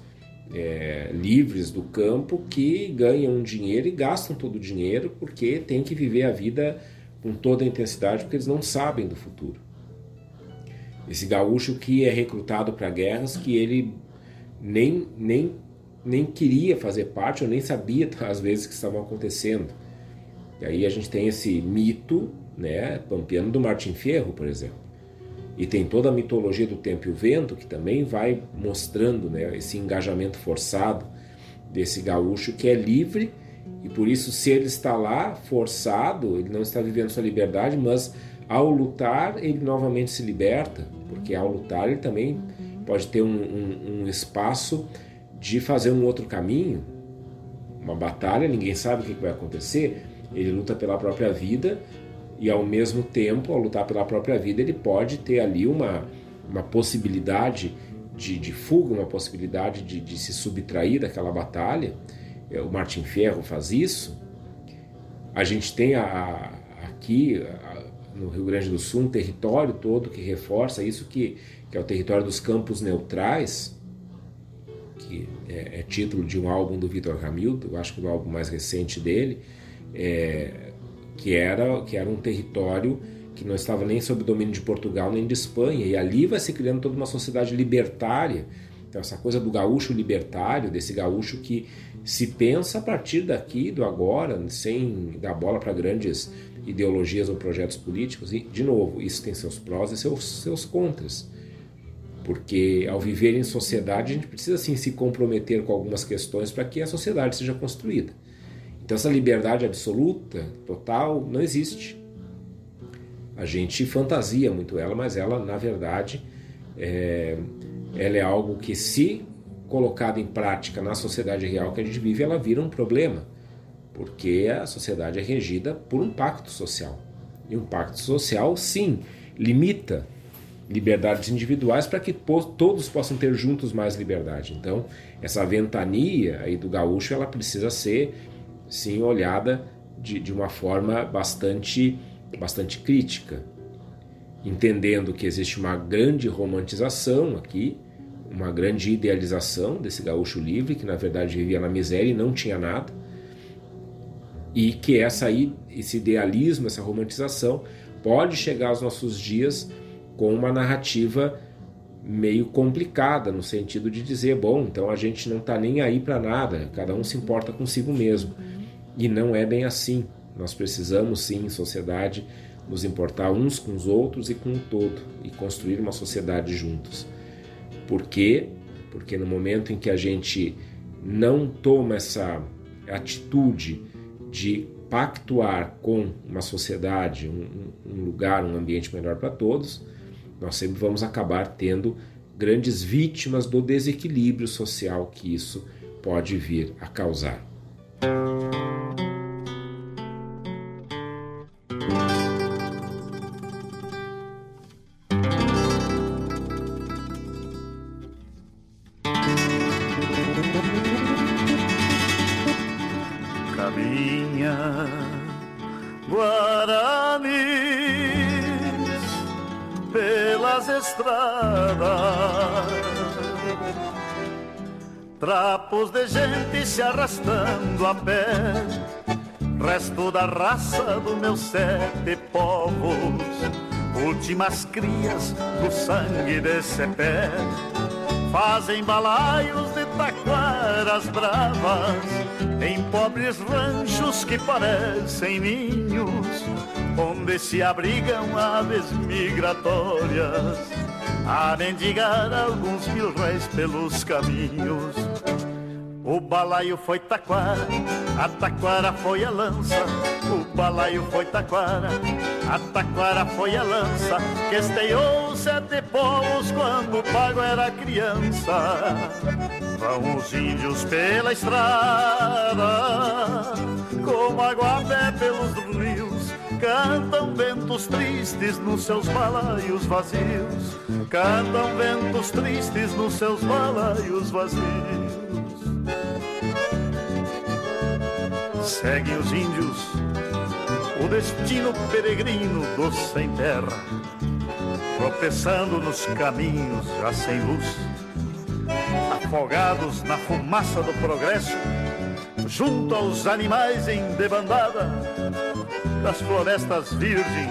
é, livres do campo que ganham dinheiro e gastam todo o dinheiro porque têm que viver a vida com toda a intensidade porque eles não sabem do futuro. Esse gaúcho que é recrutado para guerras que ele nem, nem, nem queria fazer parte ou nem sabia às vezes que estavam acontecendo. E aí a gente tem esse mito, né, pampiano do Martin Fierro, por exemplo. E tem toda a mitologia do tempo e o vento que também vai mostrando, né, esse engajamento forçado desse gaúcho que é livre e por isso se ele está lá forçado, ele não está vivendo sua liberdade, mas ao lutar, ele novamente se liberta, porque ao lutar ele também pode ter um, um, um espaço de fazer um outro caminho, uma batalha, ninguém sabe o que vai acontecer. Ele luta pela própria vida e, ao mesmo tempo, ao lutar pela própria vida, ele pode ter ali uma, uma possibilidade de, de fuga, uma possibilidade de, de se subtrair daquela batalha. É, o Martin Ferro faz isso. A gente tem a, a, aqui no Rio Grande do Sul, um território todo que reforça isso, que, que é o território dos campos neutrais, que é, é título de um álbum do Vitor Hamilton, eu acho que o álbum mais recente dele, é, que, era, que era um território que não estava nem sob domínio de Portugal nem de Espanha, e ali vai se criando toda uma sociedade libertária. Então, essa coisa do gaúcho libertário, desse gaúcho que se pensa a partir daqui, do agora, sem dar bola para grandes ideologias ou projetos políticos. E, de novo, isso tem seus prós e seus, seus contras. Porque ao viver em sociedade, a gente precisa sim se comprometer com algumas questões para que a sociedade seja construída. Então, essa liberdade absoluta, total, não existe. A gente fantasia muito ela, mas ela, na verdade, é, ela é algo que, se colocada em prática na sociedade real que a gente vive, ela vira um problema porque a sociedade é regida por um pacto social. E um pacto social, sim, limita liberdades individuais para que todos possam ter juntos mais liberdade. Então, essa ventania aí do gaúcho, ela precisa ser, sim, olhada de, de uma forma bastante, bastante crítica, entendendo que existe uma grande romantização aqui, uma grande idealização desse gaúcho livre, que na verdade vivia na miséria e não tinha nada, e que essa aí, esse idealismo, essa romantização pode chegar aos nossos dias com uma narrativa meio complicada no sentido de dizer, bom, então a gente não está nem aí para nada, cada um se importa consigo mesmo. E não é bem assim. Nós precisamos sim, em sociedade, nos importar uns com os outros e com o todo e construir uma sociedade juntos. Por quê? Porque no momento em que a gente não toma essa atitude de pactuar com uma sociedade, um, um lugar, um ambiente melhor para todos, nós sempre vamos acabar tendo grandes vítimas do desequilíbrio social que isso pode vir a causar. Trapos de gente se arrastando a pé. Resto da raça dos meus sete povos Últimas crias do sangue desse pé Fazem balaios de taquaras bravas Em pobres ranchos que parecem ninhos Onde se abrigam aves migratórias a mendigar alguns mil réis pelos caminhos. O balaio foi taquara, a taquara foi a lança. O balaio foi taquara, a taquara foi a lança. Que esteou sete povos quando o pago era criança. Vão os índios pela estrada, como água a pé pelos. Cantam ventos tristes nos seus balaios vazios. Cantam ventos tristes nos seus balaios vazios. Seguem os índios o destino peregrino dos sem terra, tropeçando nos caminhos já sem luz, afogados na fumaça do progresso, junto aos animais em debandada, das florestas virgens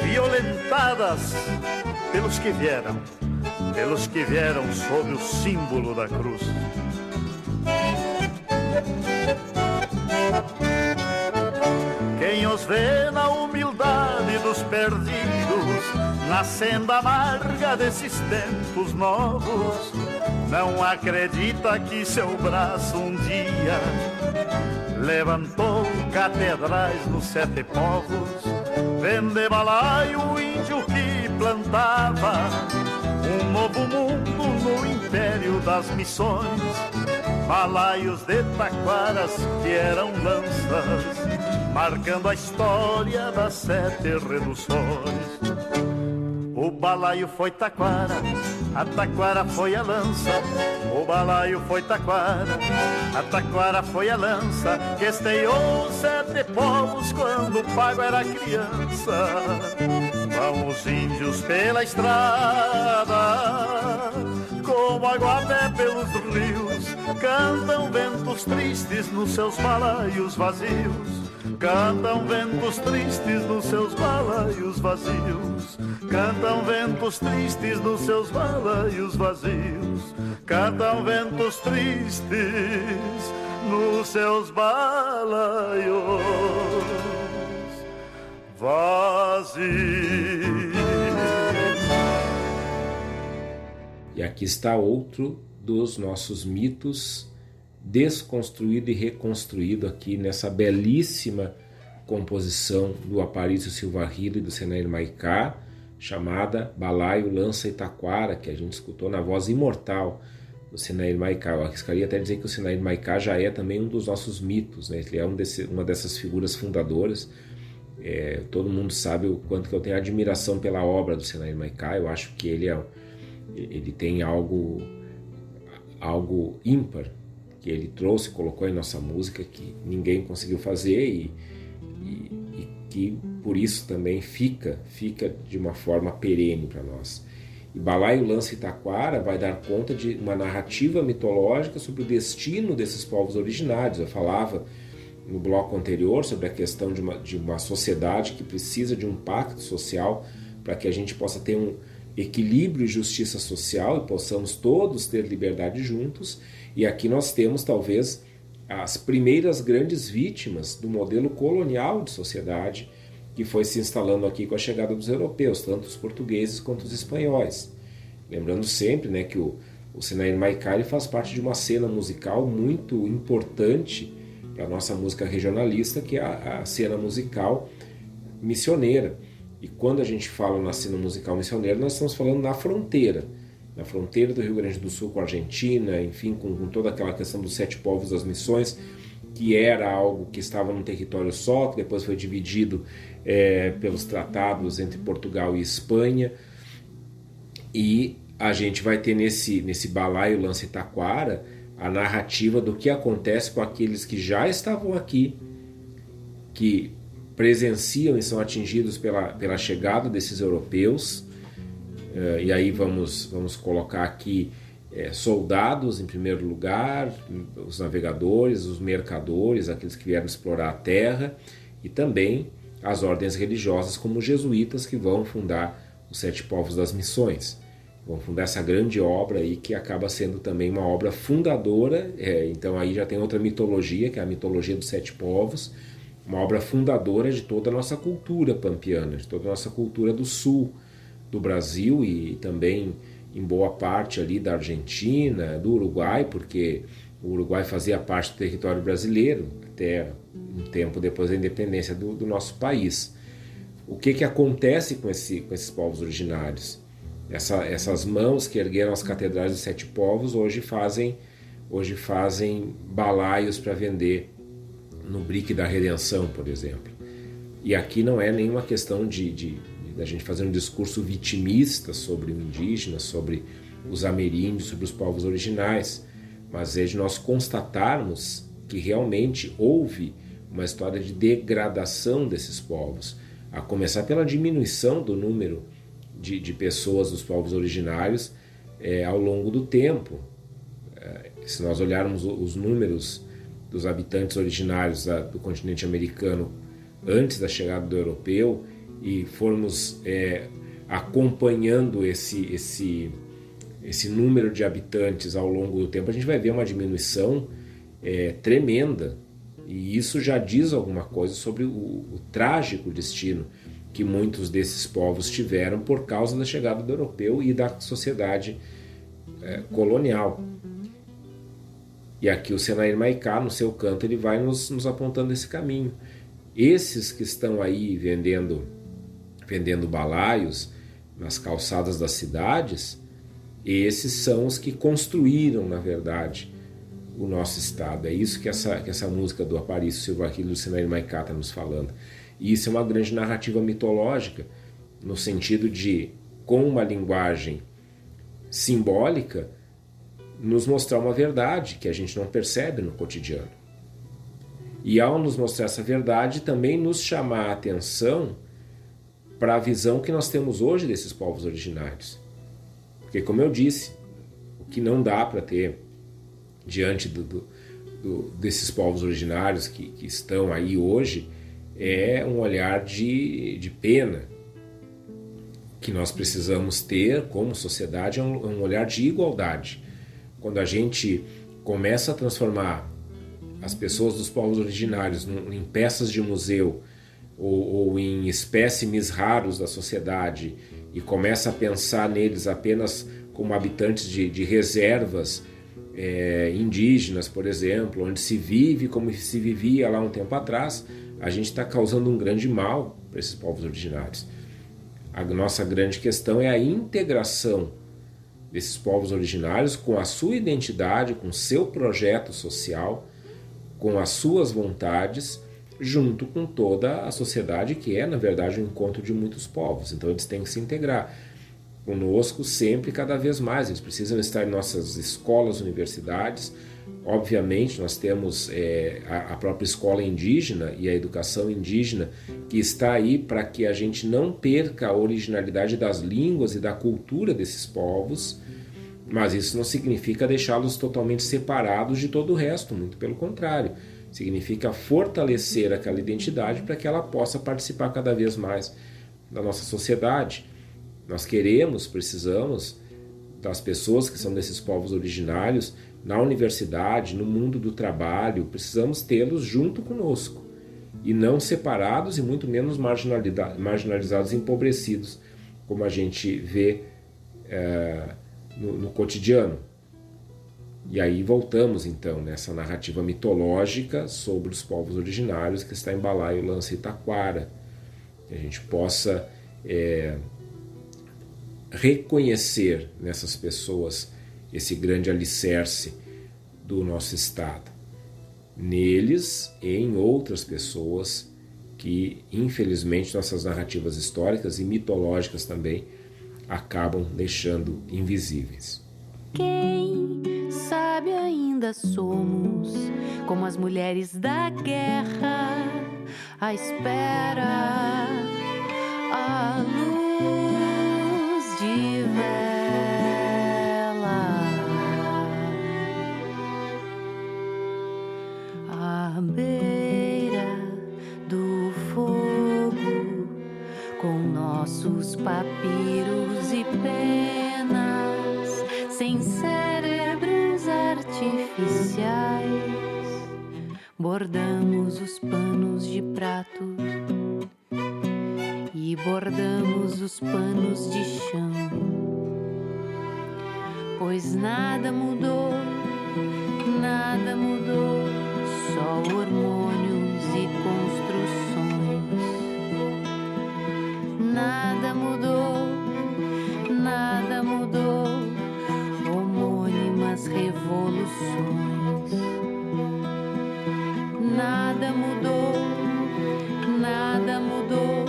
violentadas pelos que vieram, pelos que vieram sob o símbolo da cruz. Quem os vê na humildade dos perdidos, na senda amarga desses tempos novos, não acredita que seu braço um dia levantou catedrais nos sete povos, vende balaio o índio que plantava um novo mundo no império das missões balaios de taquaras que eram lanças, marcando a história das sete reduções. O balaio foi taquara, a taquara foi a lança. O balaio foi taquara, a taquara foi a lança. Que esteou sete povos quando o pago era criança. Vão os índios pela estrada, como água pé pelos rios Cantam ventos tristes nos seus balaios vazios. Cantam ventos tristes nos seus balaios vazios. Cantam ventos tristes nos seus balaios vazios. Cantam ventos tristes nos seus balaios vazios. E aqui está outro dos nossos mitos, desconstruído e reconstruído aqui nessa belíssima composição do Aparício Silva Rilo e do Senair Maicá, chamada Balaio Lança Itaquara, que a gente escutou na voz imortal do Senair Maicá. Eu arriscaria até dizer que o Senair Maicá já é também um dos nossos mitos, né? ele é um desse, uma dessas figuras fundadoras. É, todo mundo sabe o quanto que eu tenho admiração pela obra do Senair Maicá, eu acho que ele, é, ele tem algo algo ímpar que ele trouxe, colocou em nossa música que ninguém conseguiu fazer e, e, e que por isso também fica, fica de uma forma perene para nós. E Balaio Lança Itaquara vai dar conta de uma narrativa mitológica sobre o destino desses povos originários. Eu falava no bloco anterior sobre a questão de uma, de uma sociedade que precisa de um pacto social para que a gente possa ter um equilíbrio e justiça social e possamos todos ter liberdade juntos. E aqui nós temos talvez as primeiras grandes vítimas do modelo colonial de sociedade que foi se instalando aqui com a chegada dos europeus, tanto os portugueses quanto os espanhóis. Lembrando sempre né, que o, o Sinaí Maicari faz parte de uma cena musical muito importante para a nossa música regionalista, que é a, a cena musical missioneira. E quando a gente fala na cena musical missioneira, nós estamos falando na fronteira, na fronteira do Rio Grande do Sul com a Argentina, enfim, com, com toda aquela questão dos sete povos das missões, que era algo que estava num território só, que depois foi dividido é, pelos tratados entre Portugal e Espanha. E a gente vai ter nesse, nesse balaio lance Taquara a narrativa do que acontece com aqueles que já estavam aqui, que presenciam e são atingidos pela, pela chegada desses europeus. É, e aí vamos, vamos colocar aqui é, soldados em primeiro lugar, os navegadores, os mercadores, aqueles que vieram explorar a terra, e também as ordens religiosas, como os jesuítas, que vão fundar os sete povos das missões. Vão fundar essa grande obra aí que acaba sendo também uma obra fundadora. É, então aí já tem outra mitologia, que é a mitologia dos sete povos, uma obra fundadora de toda a nossa cultura pampiana, de toda a nossa cultura do sul do Brasil e também em boa parte ali da Argentina, do Uruguai, porque o Uruguai fazia parte do território brasileiro até um tempo depois da independência do, do nosso país. O que, que acontece com, esse, com esses povos originários? Essa, essas mãos que ergueram as catedrais dos sete povos hoje fazem, hoje fazem balaios para vender no brique da redenção, por exemplo. E aqui não é nenhuma questão de, de da gente fazer um discurso vitimista sobre o indígena, sobre os ameríndios, sobre os povos originais, mas é de nós constatarmos que realmente houve uma história de degradação desses povos, a começar pela diminuição do número de, de pessoas dos povos originários é, ao longo do tempo. É, se nós olharmos os números dos habitantes originários da, do continente americano antes da chegada do europeu, e formos é, acompanhando esse, esse, esse número de habitantes ao longo do tempo, a gente vai ver uma diminuição é, tremenda. E isso já diz alguma coisa sobre o, o trágico destino que muitos desses povos tiveram por causa da chegada do europeu e da sociedade é, colonial. E aqui o Senair Maicá, no seu canto, ele vai nos, nos apontando esse caminho. Esses que estão aí vendendo vendendo balaios nas calçadas das cidades, esses são os que construíram, na verdade, o nosso Estado. É isso que essa, que essa música do Aparício Silva aqui, Lucinair Maicá está nos falando. E isso é uma grande narrativa mitológica, no sentido de, com uma linguagem simbólica, nos mostrar uma verdade que a gente não percebe no cotidiano. E ao nos mostrar essa verdade, também nos chamar a atenção para a visão que nós temos hoje desses povos originários. Porque, como eu disse, o que não dá para ter diante do, do, do, desses povos originários que, que, estão aí hoje é um olhar de, de pena. Que nós precisamos ter como sociedade é um, um olhar de igualdade. Quando a gente começa a transformar as pessoas dos povos originários em peças de museu ou, ou em espécimes raros da sociedade e começa a pensar neles apenas como habitantes de, de reservas é, indígenas, por exemplo, onde se vive como se vivia lá um tempo atrás, a gente está causando um grande mal para esses povos originários. A nossa grande questão é a integração desses povos originários com a sua identidade, com seu projeto social, com as suas vontades junto com toda a sociedade, que é, na verdade, um encontro de muitos povos. Então, eles têm que se integrar conosco sempre cada vez mais. Eles precisam estar em nossas escolas, universidades, Obviamente, nós temos é, a, a própria escola indígena e a educação indígena que está aí para que a gente não perca a originalidade das línguas e da cultura desses povos, mas isso não significa deixá-los totalmente separados de todo o resto, muito pelo contrário. Significa fortalecer aquela identidade para que ela possa participar cada vez mais da nossa sociedade. Nós queremos, precisamos das pessoas que são desses povos originários na universidade, no mundo do trabalho, precisamos tê-los junto conosco e não separados e muito menos marginalizados empobrecidos, como a gente vê é, no, no cotidiano. E aí voltamos então nessa narrativa mitológica sobre os povos originários que está em Balaio, Lança e Taquara. Que a gente possa é, reconhecer nessas pessoas esse grande alicerce do nosso Estado. Neles e em outras pessoas que, infelizmente, nossas narrativas históricas e mitológicas também acabam deixando invisíveis. Quem sabe ainda somos como as mulheres da guerra, à espera, a luz de vela, à beira do fogo, com nossos papiros e penas, artificiais, bordamos os panos de prato e bordamos os panos de chão. Pois nada mudou, nada mudou, só hormônios e construções. Nada mudou, nada mudou, revoluções. Nada mudou, nada mudou,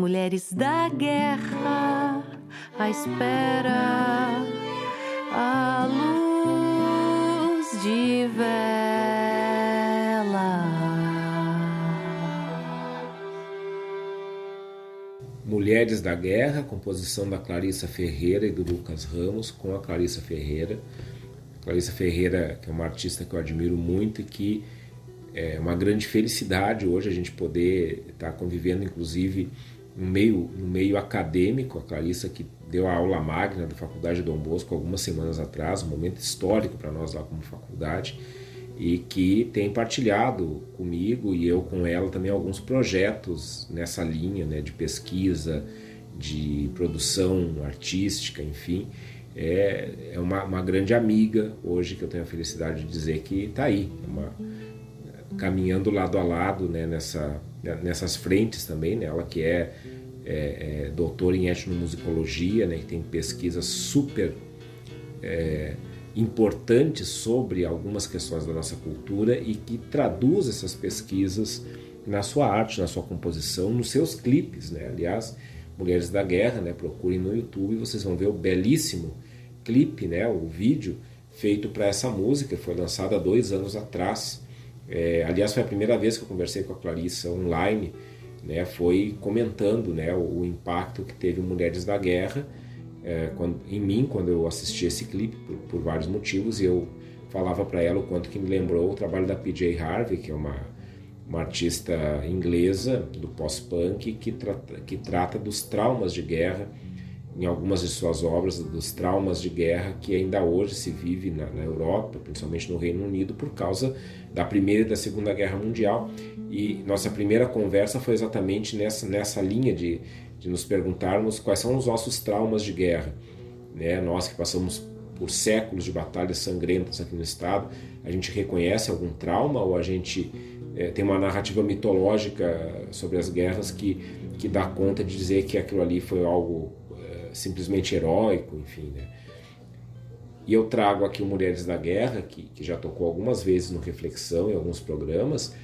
mulheres da guerra, à espera, a luz de vela. Mulheres da Guerra, composição da Clarissa Ferreira e do Lucas Ramos, com a Clarissa Ferreira. Clarissa Ferreira, que é uma artista que eu admiro muito e que é uma grande felicidade hoje a gente poder estar convivendo, inclusive, no meio, no meio acadêmico. A Clarissa que deu a aula magna da Faculdade Dom Bosco algumas semanas atrás, um momento histórico para nós lá como faculdade, e que tem partilhado comigo e eu com ela também alguns projetos nessa linha né, de pesquisa, de produção artística, enfim. É, é uma, uma grande amiga hoje que eu tenho a felicidade de dizer que está aí, uma, caminhando lado a lado né, nessa, nessas frentes também, né, ela que é, é, é doutora em etnomusicologia, né, que tem pesquisas super é, importantes sobre algumas questões da nossa cultura e que traduz essas pesquisas na sua arte, na sua composição, nos seus clipes, né? Aliás, Mulheres da Guerra, né? Procurem no YouTube, vocês vão ver o belíssimo clipe, né? O vídeo feito para essa música, foi lançado há dois anos atrás. É, aliás, foi a primeira vez que eu conversei com a Clarissa online, né? Foi comentando, né? O, o impacto que teve Mulheres da Guerra é, quando, em mim quando eu assisti esse clipe por, por vários motivos e eu falava para ela o quanto que me lembrou o trabalho da PJ Harvey, que é uma uma artista inglesa do pós-punk que, que trata dos traumas de guerra em algumas de suas obras, dos traumas de guerra que ainda hoje se vive na, na, Europa, principalmente no Reino Unido, por causa da Primeira e da Segunda Guerra Mundial. E nossa primeira conversa foi exatamente nessa, nessa linha de, de nos perguntarmos quais são os nossos traumas de guerra. Né? Nós que passamos por séculos de batalhas sangrentas aqui no Estado, a gente reconhece algum trauma ou a gente é, tem uma narrativa mitológica sobre as guerras que, que dá conta de dizer que aquilo ali foi algo simplesmente heróico, enfim, né? E eu trago aqui o Mulheres da Guerra, que, que já tocou algumas vezes no Reflexão, em alguns programas,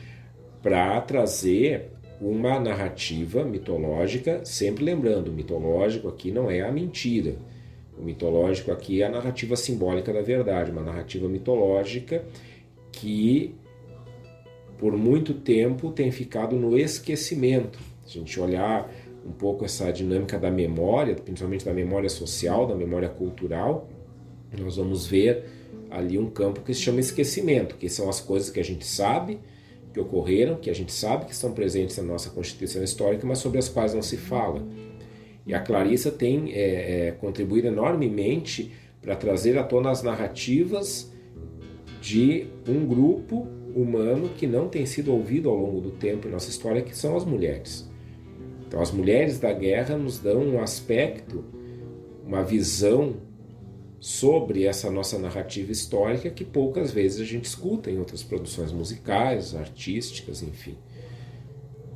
para trazer uma narrativa mitológica, sempre lembrando, o mitológico aqui não é a mentira. O mitológico aqui é a narrativa simbólica da verdade, uma narrativa mitológica que por muito tempo tem ficado no esquecimento. Se a gente olhar um pouco essa dinâmica da memória, principalmente da memória social, da memória cultural, nós vamos ver ali um campo que se chama esquecimento, que são as coisas que a gente sabe que ocorreram, que a gente sabe que estão presentes na nossa Constituição Histórica, mas sobre as quais não se fala. E a Clarissa tem é, é, contribuído enormemente para trazer à tona as narrativas de um grupo humano que não tem sido ouvido ao longo do tempo em nossa história, que são as mulheres. Então, as mulheres da guerra nos dão um aspecto, uma visão sobre essa nossa narrativa histórica que poucas vezes a gente escuta em outras produções musicais, artísticas, enfim.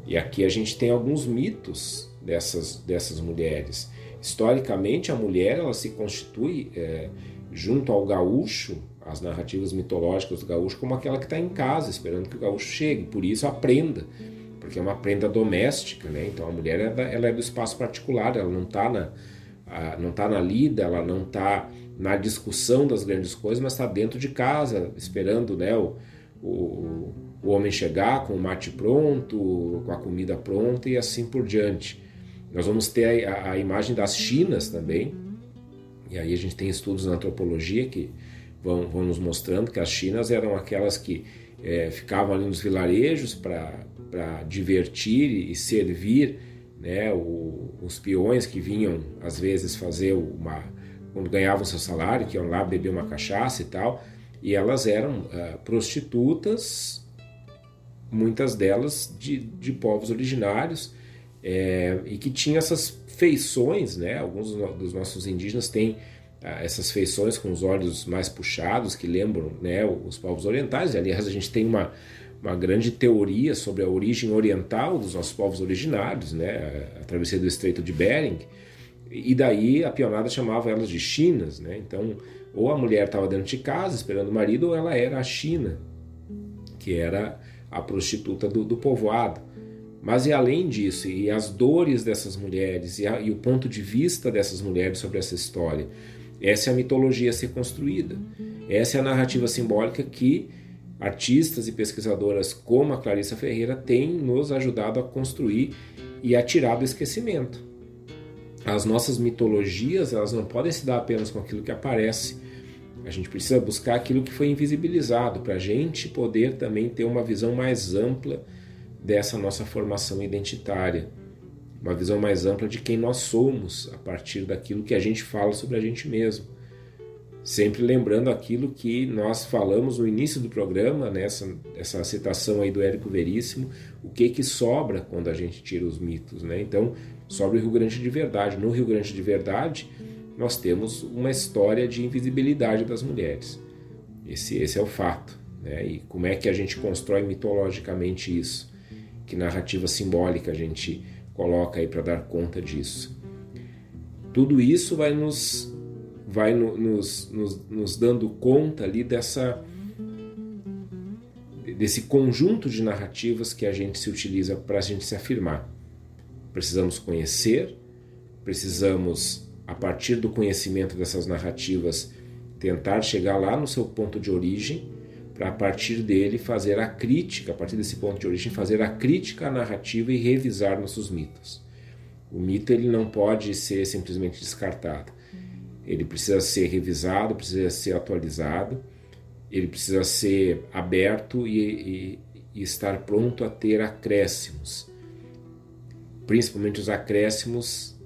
E aqui a gente tem alguns mitos dessas, dessas mulheres. Historicamente, a mulher ela se constitui é, junto ao gaúcho as narrativas mitológicas do gaúcho como aquela que está em casa, esperando que o gaúcho chegue. Por isso, a prenda, porque é uma prenda doméstica, né? Então, a mulher é ela é do espaço particular, ela não está na, não tá na lida, ela não está na discussão das grandes coisas, mas está dentro de casa, esperando né, o, o, o homem chegar com o mate pronto, com a comida pronta e assim por diante. Nós vamos ter a, a imagem das chinas também, e aí a gente tem estudos na antropologia que vão, vão nos mostrando que as chinas eram aquelas que é, ficavam ali nos vilarejos para divertir e servir né, o, os peões que vinham às vezes fazer uma quando ganhavam seu salário, que iam lá beber uma cachaça e tal, e elas eram uh, prostitutas, muitas delas de, de povos originários, é, e que tinham essas feições, né? Alguns dos nossos indígenas têm ah, essas feições com os olhos mais puxados que lembram né, os povos orientais. E, aliás, a gente tem uma, uma grande teoria sobre a origem oriental dos nossos povos originários, né, a travessia do Estreito de Bering. E daí a pionada chamava elas de chinas. Né? Então, ou a mulher estava dentro de casa esperando o marido, ou ela era a china, que era a prostituta do, do povoado. Mas e além disso, e as dores dessas mulheres, e, a, e o ponto de vista dessas mulheres sobre essa história, essa é a mitologia a ser construída. Essa é a narrativa simbólica que artistas e pesquisadoras como a Clarissa Ferreira têm nos ajudado a construir e a tirar do esquecimento. As nossas mitologias elas não podem se dar apenas com aquilo que aparece. A gente precisa buscar aquilo que foi invisibilizado para a gente poder também ter uma visão mais ampla dessa nossa formação identitária uma visão mais ampla de quem nós somos a partir daquilo que a gente fala sobre a gente mesmo. Sempre lembrando aquilo que nós falamos no início do programa, nessa né, essa citação aí do Érico Veríssimo, o que que sobra quando a gente tira os mitos, né? Então, sobra o Rio Grande de verdade. No Rio Grande de verdade, nós temos uma história de invisibilidade das mulheres. Esse, esse é o fato. Né? E como é que a gente constrói mitologicamente isso? Que narrativa simbólica a gente coloca aí para dar conta disso? Tudo isso vai nos vai no, nos, nos, nos dando conta ali dessa desse conjunto de narrativas que a gente se utiliza para a gente se afirmar. Precisamos conhecer, precisamos, a partir do conhecimento dessas narrativas, tentar chegar lá no seu ponto de origem, para a partir dele fazer a crítica, a partir desse ponto de origem, fazer a crítica à narrativa e revisar nossos mitos. O mito ele não pode ser simplesmente descartado. Ele precisa ser revisado, precisa ser atualizado ele precisa ser aberto e, e, e estar pronto a ter acréscimos, principalmente os acréscimos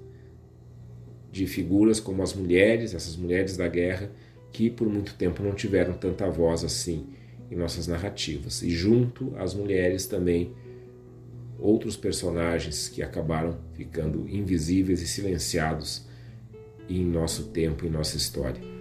de figuras como as mulheres, essas mulheres da guerra, que por muito tempo não tiveram tanta voz assim em nossas narrativas. E junto às mulheres também outros personagens que acabaram ficando invisíveis e silenciados em nosso tempo, em nossa história.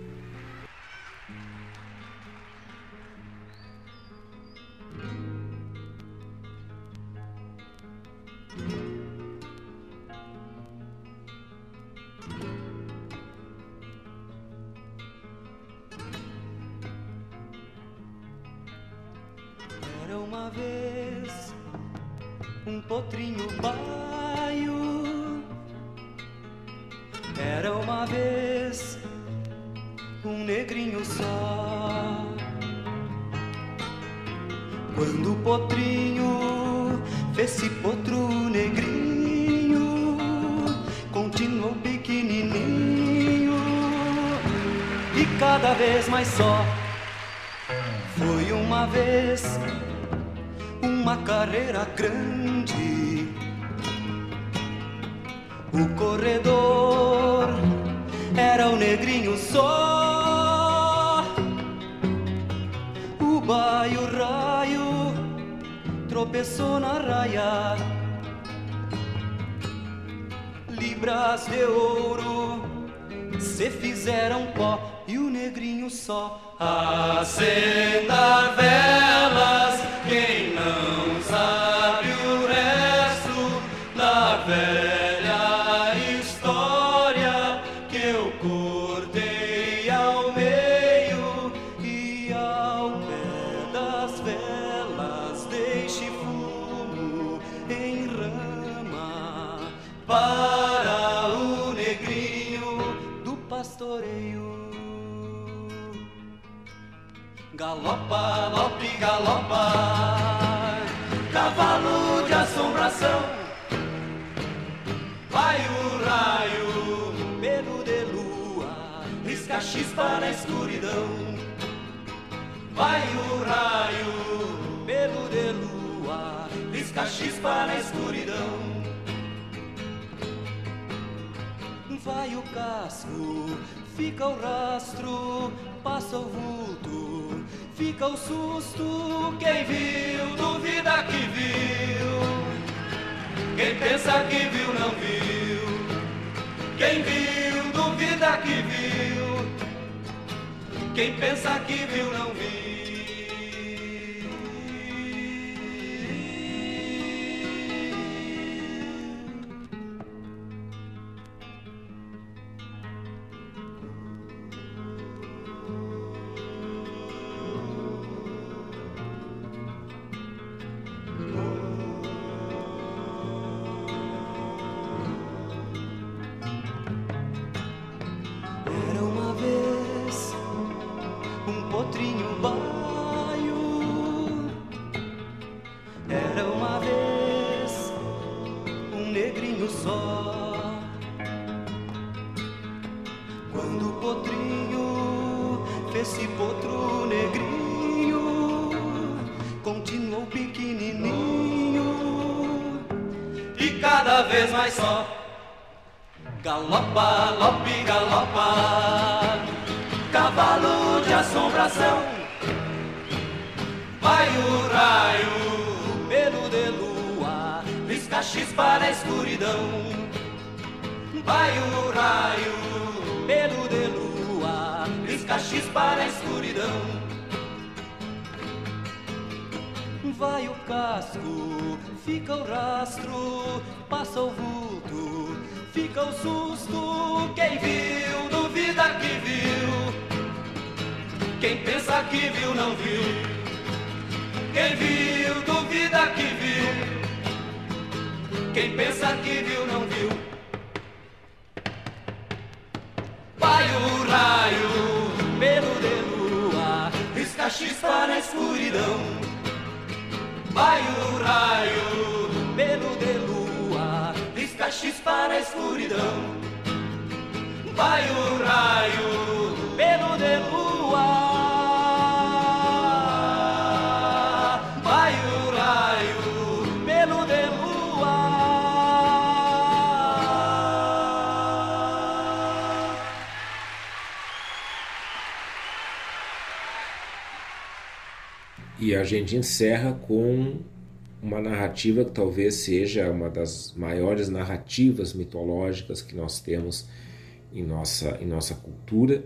Chispa na escuridão. Vai o casco, fica o rastro, passa o vulto, fica o susto. Quem viu, duvida que viu. Quem pensa que viu, não viu. Quem viu, duvida que viu. Quem pensa que viu, não viu. E a gente encerra com uma narrativa que talvez seja uma das maiores narrativas mitológicas que nós temos em nossa, em nossa cultura.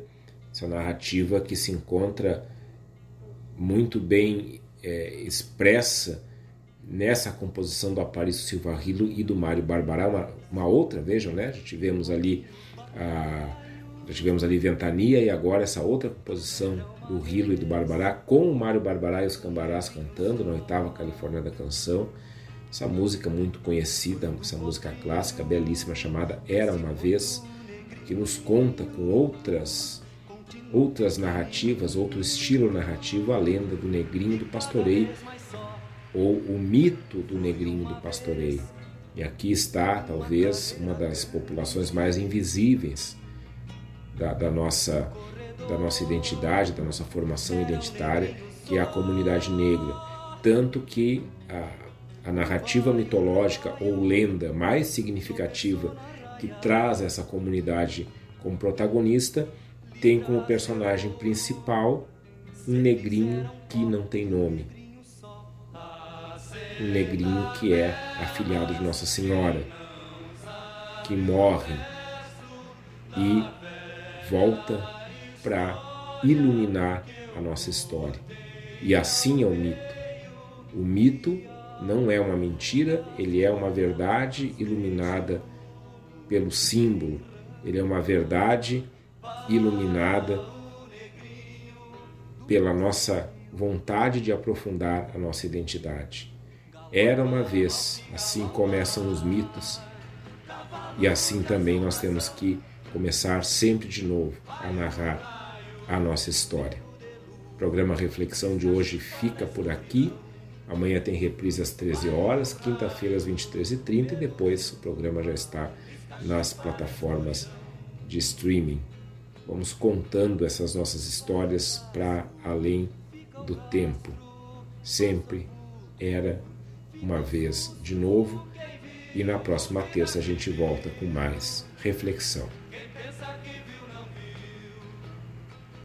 Essa narrativa que se encontra muito bem é, expressa nessa composição do Aparício Silva Rilo e do Mário Barbará, uma, uma outra, vejam, né? Já tivemos ali a, já tivemos ali Ventania e agora essa outra composição do Rilo e do Barbará com o Mário Barbará e os Cambarás cantando na oitava Califórnia da Canção. Essa música muito conhecida, essa música clássica belíssima chamada Era uma vez, que nos conta com outras outras narrativas, outro estilo narrativo, a lenda do negrinho do pastoreio ou o mito do negrinho do pastoreio. E aqui está, talvez, uma das populações mais invisíveis da, da, nossa, da nossa identidade, da nossa formação identitária, que é a comunidade negra. Tanto que a, a narrativa mitológica ou lenda mais significativa que traz essa comunidade como protagonista tem como personagem principal um negrinho que não tem nome. Um negrinho que é afilhado de Nossa Senhora, que morre e volta para iluminar a nossa história. E assim é o mito. O mito não é uma mentira, ele é uma verdade iluminada pelo símbolo, ele é uma verdade iluminada pela nossa vontade de aprofundar a nossa identidade. Era uma vez, assim começam os mitos, e assim também nós temos que começar sempre de novo a narrar a nossa história. O programa Reflexão de hoje fica por aqui. Amanhã tem reprise às 13 horas, quinta-feira às 23h30 e depois o programa já está nas plataformas de streaming. Vamos contando essas nossas histórias para além do tempo. Sempre era uma vez de novo e na próxima terça a gente volta com mais reflexão. Pensa